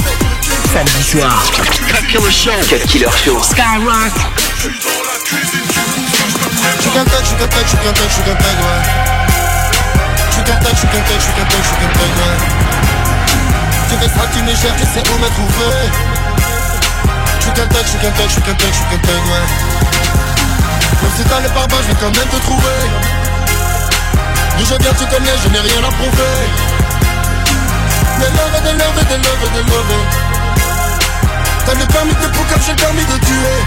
Samedi soir, Cut Killer Show. Cut Killer Skyrock. Je suis dans la cuisine, tu bouges, je. Je suis je suis je suis je. Je suis. Tu tu sais où me. Qu'un tech, j'suis qu'un tech, j'suis qu'un tech, j'suis qu'un tech, ouais. Même si t'as le pare-bas, j'vais quand même te trouver. D'où je viens, tu connais, je n'ai rien à prouver. Des love, des love, des love, des love. T'as le permis de pour comme j'ai le permis de tuer.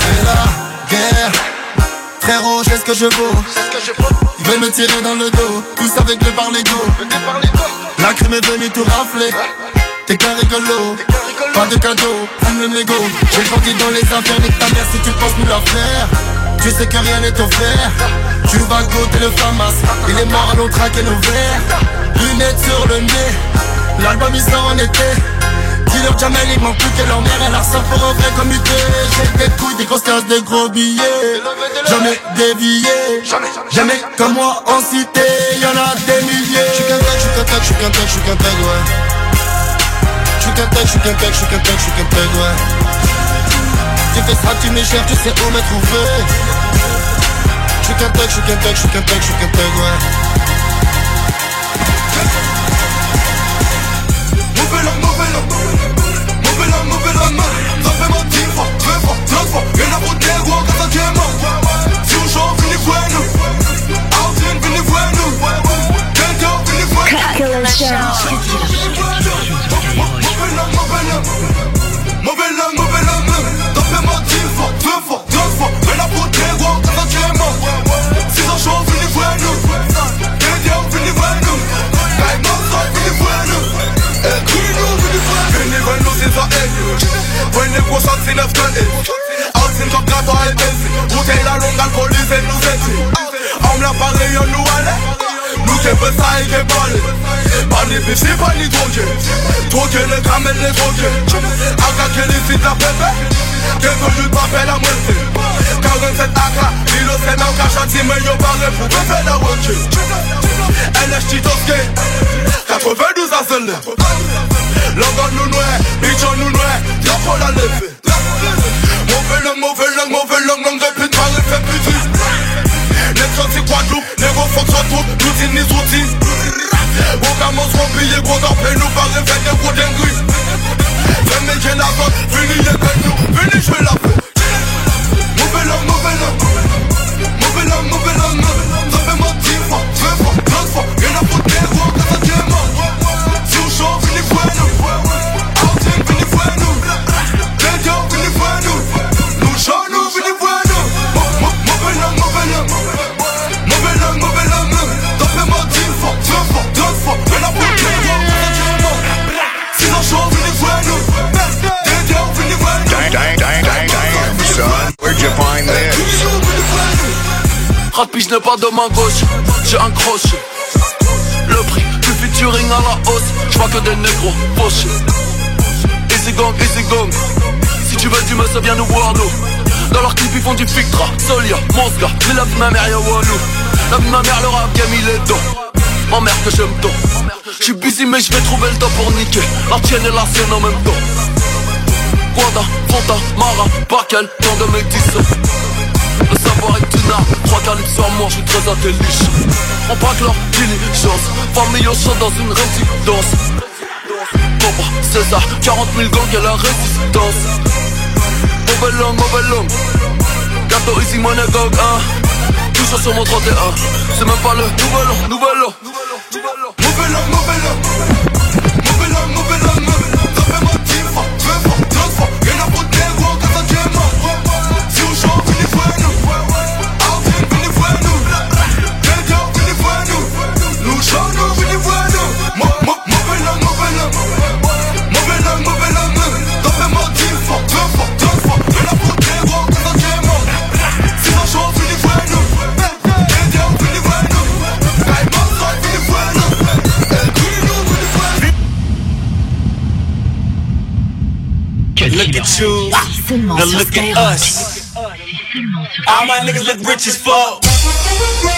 C'est la guerre. Frérot, je ce que je vaux. Ils veulent me tirer dans le dos, tous avec le par l'ego. La crime est venue tout rafler. T'es qu'un rigolo, pas de cadeau, fume le mégot. J'ai grandi dans les affaires, nique ta mère si tu penses nous la faire. Tu sais que rien n'est offert. Tu vas goûter le famas. Il est mort à traquer nos verres. Lunettes sur le nez. L'album il sort en été. Dis-leur Jamel, il manque plus que leur mère. Elle a ressort pour un vrai comité. J'ai des couilles, des grosses tasses, des gros billets. Jamais dévié. Jamais comme moi en cité. Y'en a des milliers. J'suis qu'un tech, j'suis qu'un tech, j'suis qu'un tech, j'suis qu'un tech, ouais. J'suis qu'un tech, j'suis qu'un tech, j'suis qu'un tech, j'suis qu'un tech, ouais. Tu fais ça, tu me tu sais où me trouver. J'suis qu'un tech, j'suis qu'un tech, j'suis qu'un tech, j'suis qu'un tech, ouais. Mauvais homme, mauvais homme Mauvais homme, mauvais homme Ça fait mon dix fois, vingt fois, trente fois Rien à foutre des gros quand ça tient mort. Si on chante, venez voir nous. Altin, venez voir nous Voir nous homme, mauvais homme Mauvais homme, mauvais homme Ça fait mon dix fois, vingt fois, trente fois à foutre des gros quand ça tient mort Si chante, venez voir nous Kento, venez voir nous Diamond, venez voir nous Venez voir nous, c'est ça, eh. Venez pour ça, c'est neuf eh Altin, comme gâteau à l'épice Bouteille la longue, alcoolisée, nous étis On l'a pareil, on nous allait Muszę pesa i te pali Pani wysypani dłodzie Dłodzie le kamele dłodzie Aka kielisy dla pepe Tylko już papela męty Kałem set aka Ilo se nam kasza Cimy ją parę Półkę na łączy NSC to skie Kako wedu za zelny Logo nu nue Bicho nu nue Jako la lewy Mauvais langue, mauvais langue, mauvais langue Répète pas, répète plus headshot si Guadeloupe Nego fonctionne tout, routine is routine Aucun monstre pillé, gros d'orpé Nous par gros dingues Fais mes générations, finis les gueules nous Finis jouer la Rapide, je n'ai pas de main gauche, j'ai un crochet. Le prix du featuring à la hausse, je vois que des négros pochés. Easy gang, easy gang. Si tu veux du me ça viens nous voir nous. Dans leur clip ils font du Fictra, Solia, Mosca, mais la vie de ma mère y'a Walou. La vie de ma mère le rap game il est dos. Ma mère que j'aime tant. J'suis busy mais je vais trouver le temps pour niquer. La tienne et la sienne en même temps. Guada, Fonta, Mara, Bakel, tant de métis. Moi, je suis très intelligent. On braque leur diligence, famille au chaud dans une résidence. Cobra, César, 40 000 gangs et la résistance. Mauvais langue, mauvais langue Gâteau money gog, hein. Toujours sur mon 31 C'est même pas le nouvel an, nouvel an Seulement now look at us. All my niggas look rich as fuck.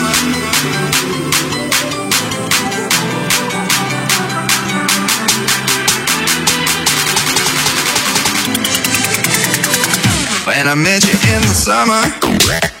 And I met you in the summer.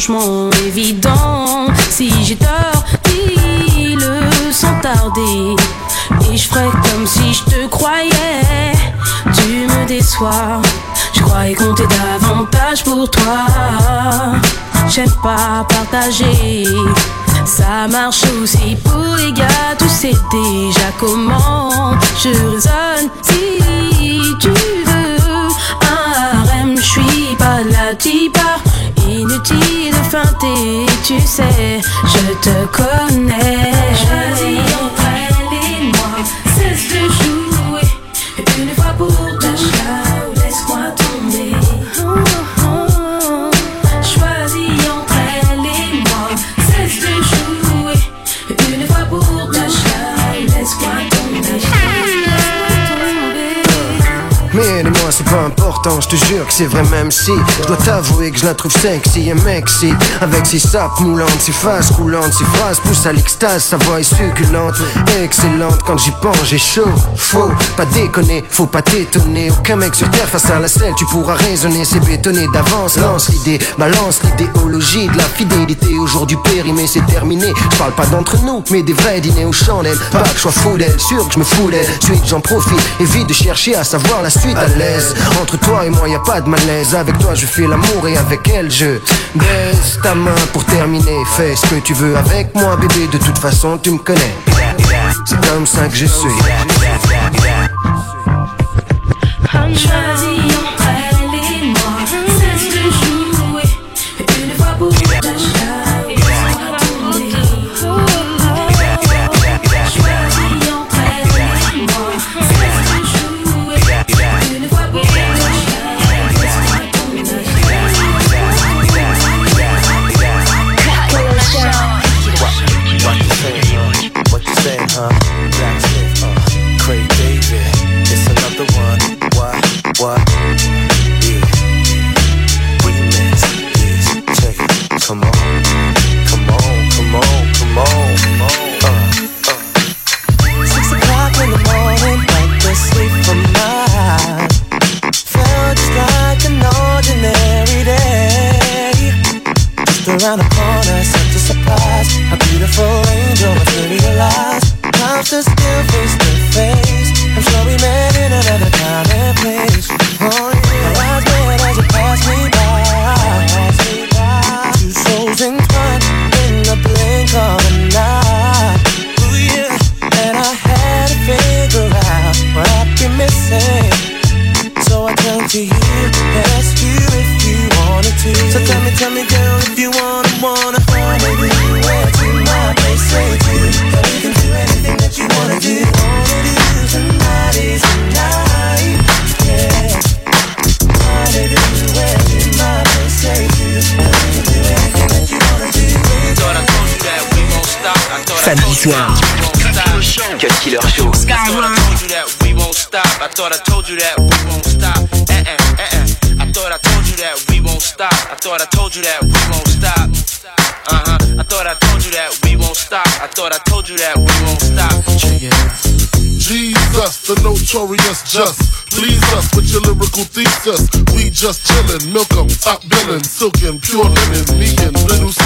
un changement évident. Si j'ai tort, dis-le sans tarder. Et je ferais comme si je te croyais. Tu me déçois. Je croyais compter davantage pour toi. J'aime pas partager. Ça marche aussi pour les gars, tu sais déjà comment je raisonne. Si tu veux un harem, je suis pas la tipa. Inutile de feinter, tu sais, je te connais. Pas important, je te jure que c'est vrai même si Je dois t'avouer que je la trouve sexy et mexy Avec ses sapes moulantes, ses faces coulantes Ses phrases poussent à l'extase, sa voix est succulente Excellente, quand j'y pense j'ai chaud Faut pas déconner, faut pas t'étonner Aucun mec sur terre face à la selle Tu pourras raisonner, c'est bétonné d'avance Lance l'idée, balance l'idéologie De la fidélité au jour du périmé c'est terminé Je parle pas d'entre nous, mais des vrais dîners aux chandelles Pas que je sois fou d'elle, sûr que je me fous d'elle Suite j'en profite, évite de chercher à savoir la suite à l'aise Entre toi et moi y a pas de malaise. Avec toi je fais l'amour et avec elle je baisse ta main pour terminer. Fais ce que tu veux avec moi bébé. De toute façon tu me connais. C'est comme ça que je suis around the corner, such a surprise. A beautiful angel materialized. Stood just chillin', milk 'em, top billin', silkin', pure linen, me and little C.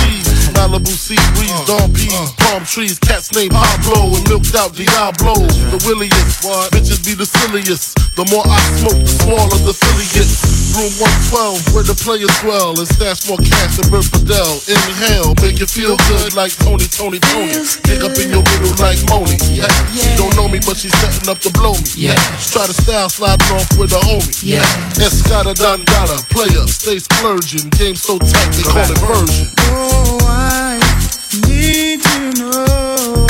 Malibu sea breeze, dawn peas, palm trees, cats named Pablo and milked out Diablo. The williest, bitches be the silliest. The more I smoke, the smaller the silly gets. Room 112, where the players dwell, and stash more cash than Bert Fidel. Inhale, make you feel good like Tony, Tony, Tony. Pick up in your middle like Moni. Yeah. She don't know me, but she's setting up to blow me. Yeah. Try to style sliding off with a homie. Yeah. Escada Dangada, player, stay splurging. Game so tight, they call it version. Oh, I need to know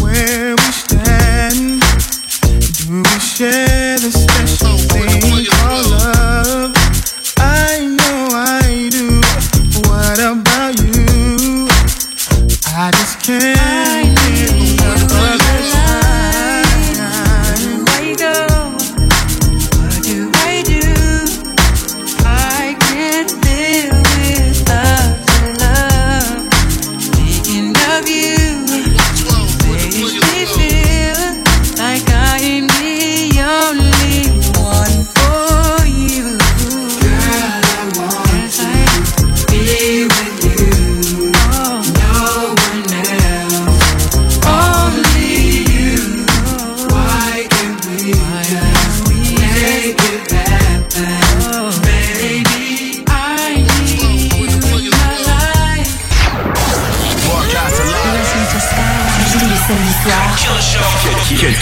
where we stand. Do we share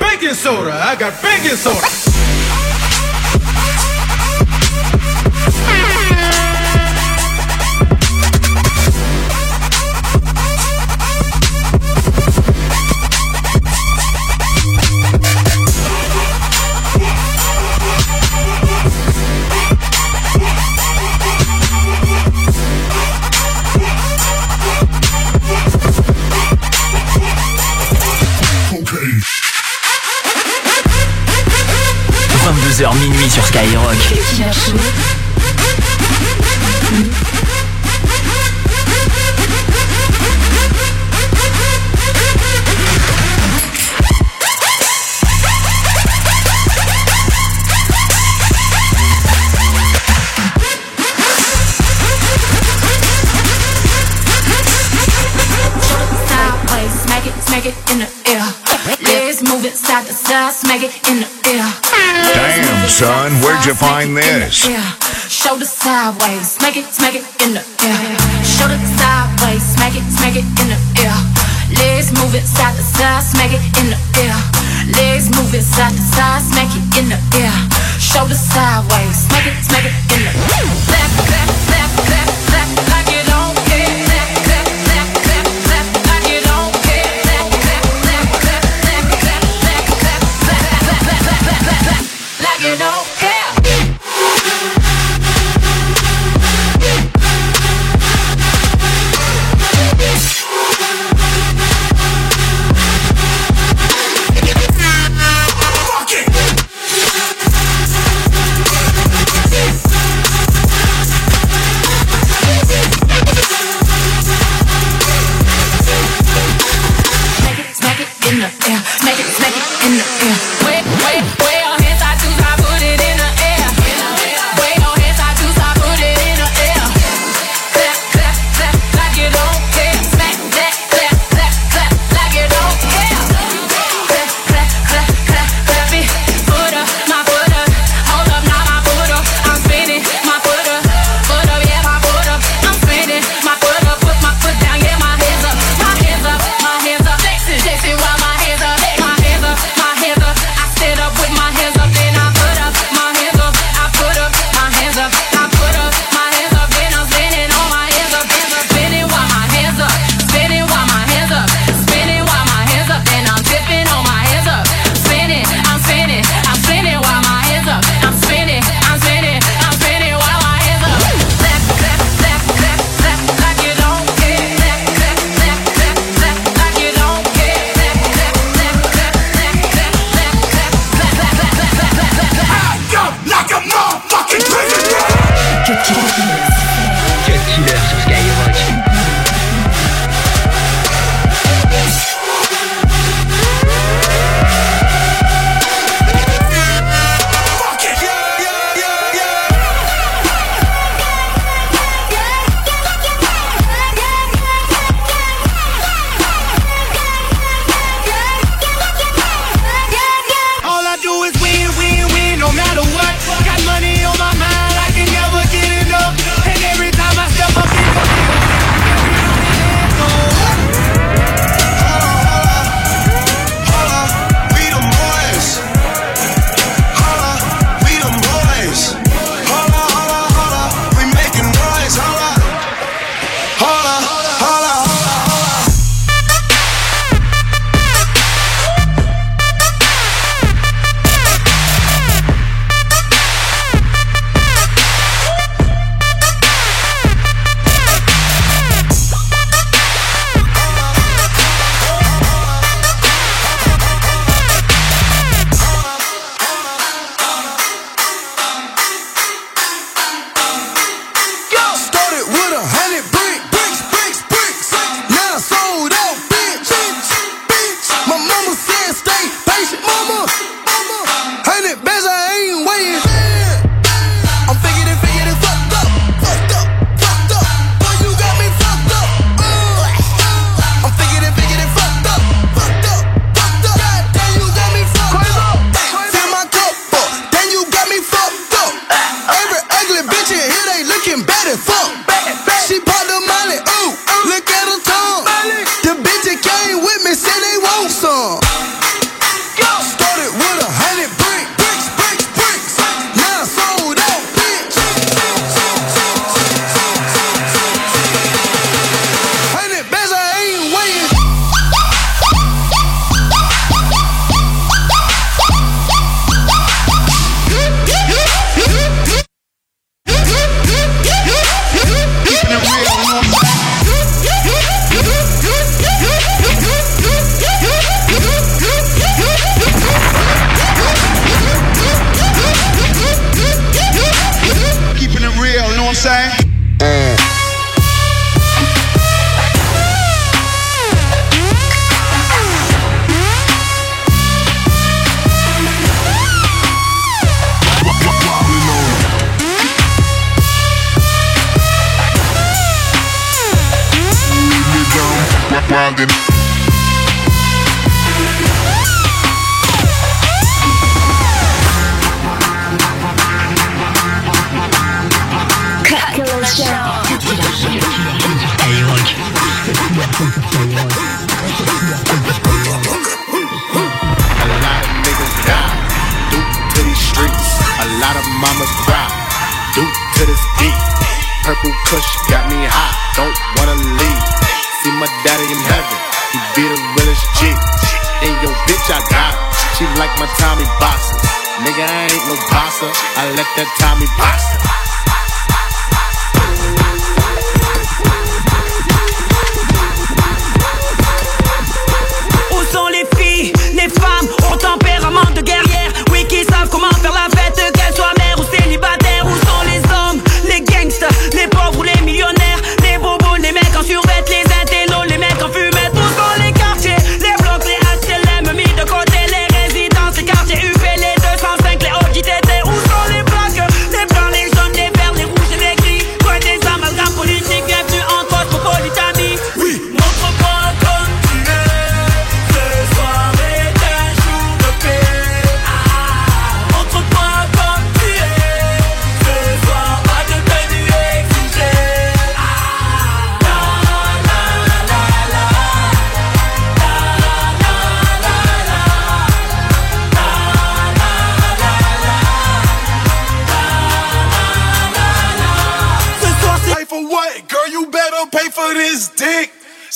Baking soda, I got baking soda. Skyrock. find this. Shoulder sideways, smack it, smack it in the air. Shoulder sideways, smack it, smack it in the air. Legs moving side to side, smack it in the air. Legs moving side to side, smack it in the air. Shoulder sideways.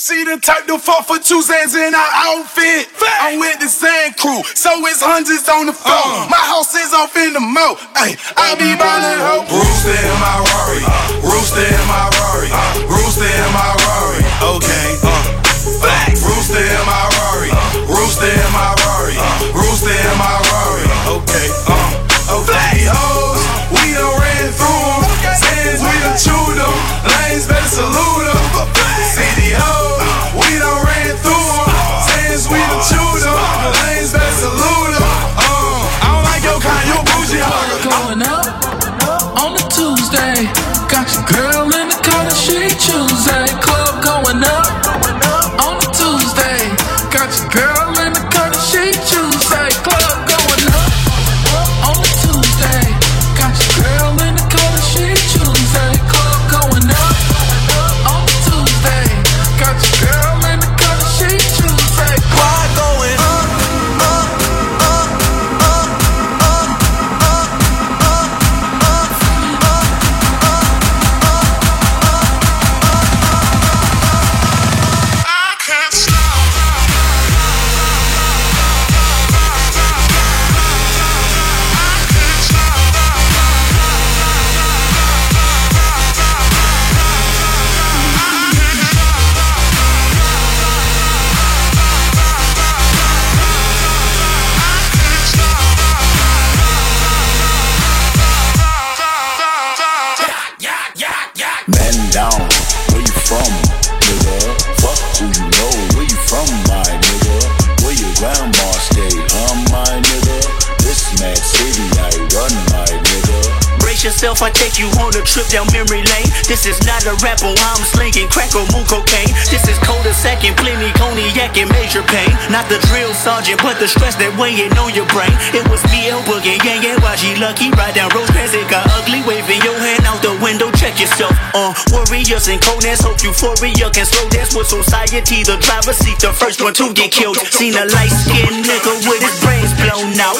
See the type to fall for two sands in our outfit. I'm with the sand crew, so it's hundreds on the phone. My house is off in the mo. Ay, I be ballin' hoe. Rooster in my Rari, Rooster in my Rari, Rooster in my Rari. Okay, uh, facts. Rooster in my Rari, Rooster in my Rari, Rooster in my Rari. Okay, uh, okay. Hoes, we done ran through 'em. Sands, we done chewed 'em. Lanes better salute 'em. Yourself, I take you on a trip down memory lane. This is not a rapper, I'm slinging crack or moon cocaine. This is cold a second, plenty cognac and major pain. Not the drill sergeant, but the stress that weighing on your brain. It was me, El Boogie, yeah, yeah, YG Lucky. Ride down Rosecrans, it got ugly. Waving your hand out the window, check yourself. Uh, warriors and coldness, hope euphoria can slow dance with society. The driver's seat, the first one to get killed. Seen a light skinned nigga with his brains blown out.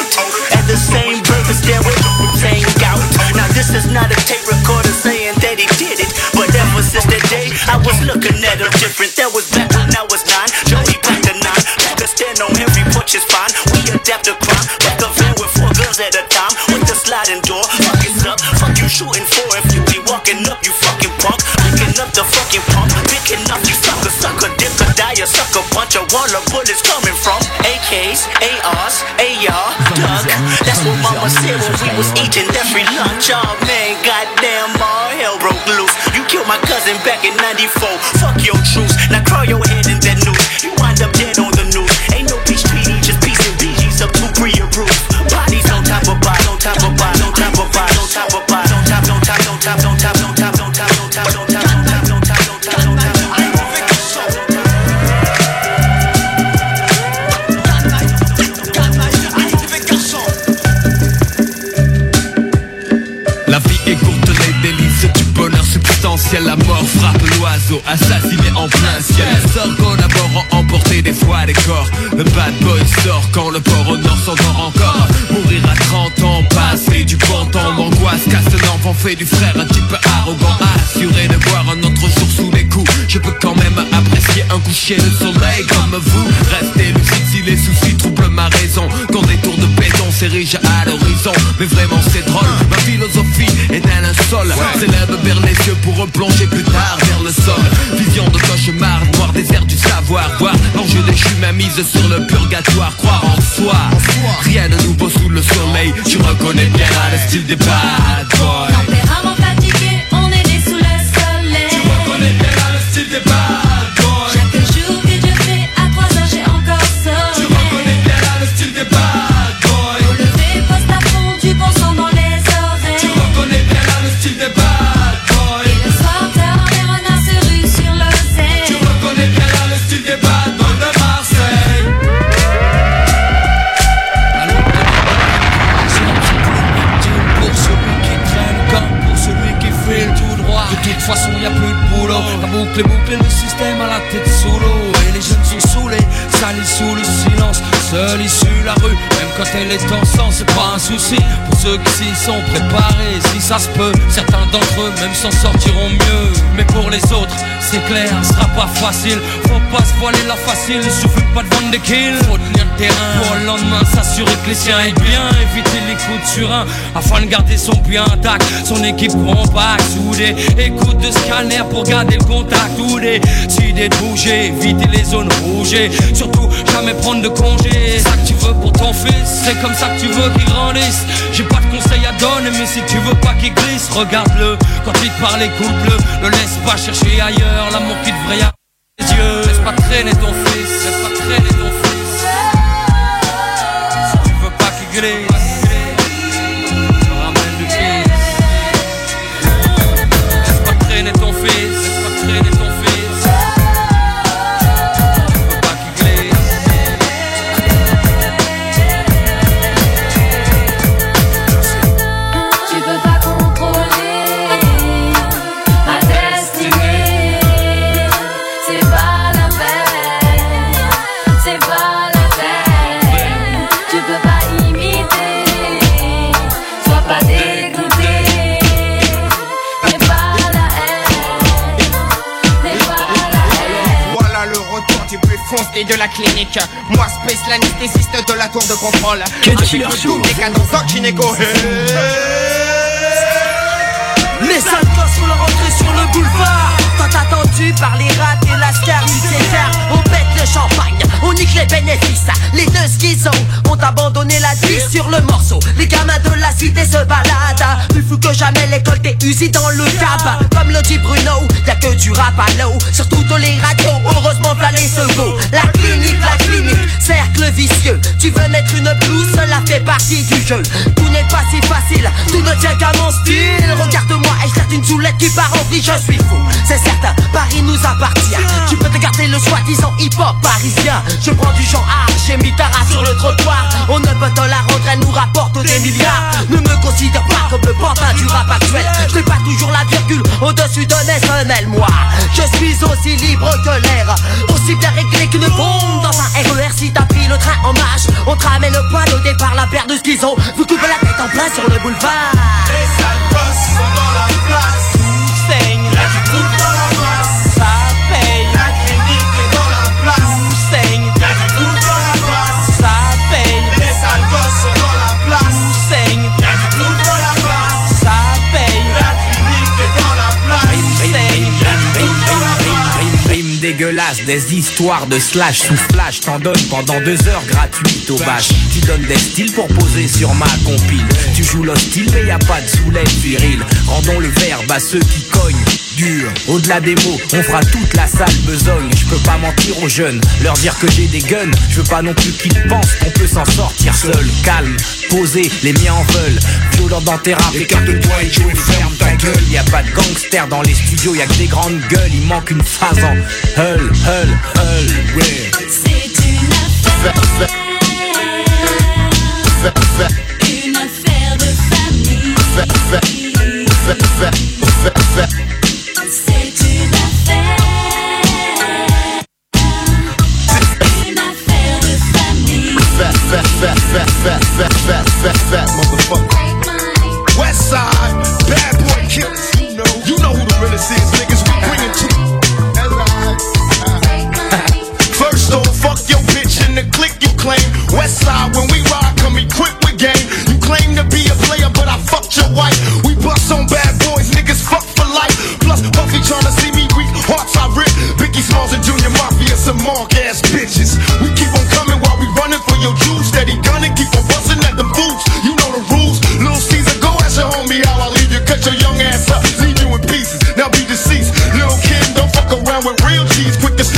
And the same brother there with the same gout. Now this is not a tape recorder saying that he did it. But ever since that day, I was looking at him different. That was back when I was nine. Joey back to nine. Back to stand on every punch is fine. We adapt to crime. Back a van with four guns at a time. With the sliding door. Fuck it up. Fuck you shooting for if you be walking up, you fucking punk. Picking up the fucking pump. Picking up you sucker, sucker, dip or die, a sucker bunch of water bullets coming from AKs, ARs, AR, Doug. When we was eating every lunch. Oh man, goddamn, all hell broke loose. You killed my cousin back in 94. Fuck your truce. Substantiel La mort frappe l'oiseau, assassiné en plein ciel. Les sorts collaborant, emporter des fois des corps. Le bad boy sort quand le port au nord s'endort encore. Mourir à 30 ans, passer du bon temps. L'angoisse casse l'enfant, fait du frère un type arrogant. Assuré de voir un autre jour sous les coups. Je peux quand même apprécier un coucher de soleil comme vous. Restez lucide si les soucis troublent ma raison. Quand de s'érigent à l'horizon. Mais vraiment c'est drôle, ma philosophie est un linceul S'élève vers les yeux pour replonger plus tard vers le sol. Vision de cauchemar, noir désert du savoir. Voir l'enjeu déchu ma mise sur le purgatoire. Croire en soi, rien de nouveau sous le soleil. Tu reconnais bien le style des bad boys Seule issue la rue, même quand elle est en sang C'est pas un souci. Pour ceux qui s'y sont préparés Si ça se peut, certains d'entre eux même s'en sortiront mieux. Mais pour les autres, c'est clair, ce sera pas facile. Faut pas se voiler la facile, il suffit pas de vendre des kills pour le lendemain s'assurer que les siens aient bien. Éviter les coups de surin afin de garder son bien intact. Son équipe compacte, soudée. Écoute de scanner pour garder le contact. Ou décider de bouger, éviter les zones rouges. Surtout jamais prendre de congé C'est ça que tu veux pour ton fils C'est comme ça que tu veux qu'il grandisse. J'ai pas de conseils à donner mais si tu veux pas qu'il glisse Regarde-le, quand il te parle écoute-le. Le laisse pas chercher ailleurs L'amour qui devrait y avoir les yeux. Laisse pas traîner ton fils Laisse pas traîner ton fils Look. De la clinique. Moi, Space, l'anesthésiste de la tour de contrôle. Avec Killer le Show. des cadences en gynéco. Les sales gosses font leur entrée sur le boulevard Tant par les rats et la star On pète le champagne, on nique les bénéfices. Les deux schizos ont abandonné la vie sur le morceau. Les gamins de la cité se baladent. Plus fou que jamais l'école t'es usée dans le cab. Comme le dit Bruno, y'a que du rap à l'eau. Sur toutes les radios, heureusement v'là les secours. La clinique, la clinique, cercle vicieux. Tu veux mettre une blouse, cela fait partie du jeu. Tout n'est pas si facile, tout ne tient qu'à mon style. Regarde-moi et je une soulette qui part en vrille, je suis fou. C'est certain, Paris nous appartient. Tu peux te garder le soi-disant hip-hop parisien. Je prends du genre art, j'ai mis ta race sur le trottoir. On ne peut te la rendre, elle nous rapporte des milliards. Ne me considère pas comme le pantin du rap actuel. Je n'ai pas toujours la virgule au-dessus de semelles, moi. Je suis aussi libre que l'air, aussi bien réglé qu'une bombe. Dans un RER. Si t'as pris le train en marche, on te ramène le poil au départ, la paire de skizos. Vous coupez la tête en plein sur le boulevard. Les Des histoires de slash sous flash. T'en donnes pendant deux heures gratuites au bâche Tu donnes des styles pour poser sur ma compile. Tu joues l'hostile mais y a pas de soulève viril. Rendons le verbe à ceux qui cognent Au-delà des mots, on fera toute la salle besogne. Je peux pas mentir aux jeunes, leur dire que j'ai des guns. Je veux pas non plus qu'ils pensent qu'on peut s'en sortir seul. Calme, posé, les miens en veulent. Violent dans tes raps, écarte-toi et Joe ferme ta gueule. Y a pas de gangsters dans les studios, y a que des grandes gueules. Il manque une phase en hull, hull, hull, ouais. C'est une affaire. Une affaire de famille. Famille. West side, bad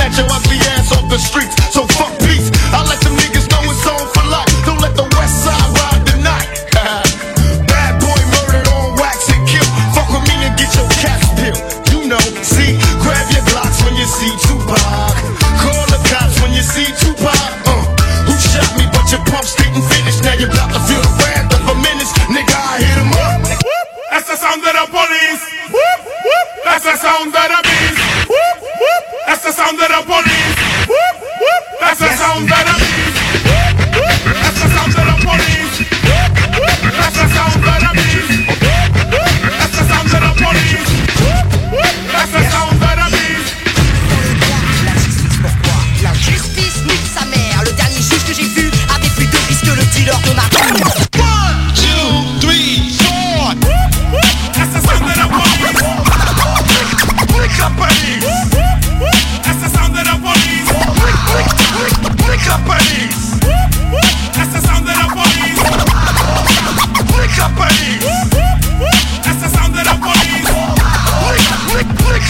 snatch your ugly ass off the streets.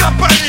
happening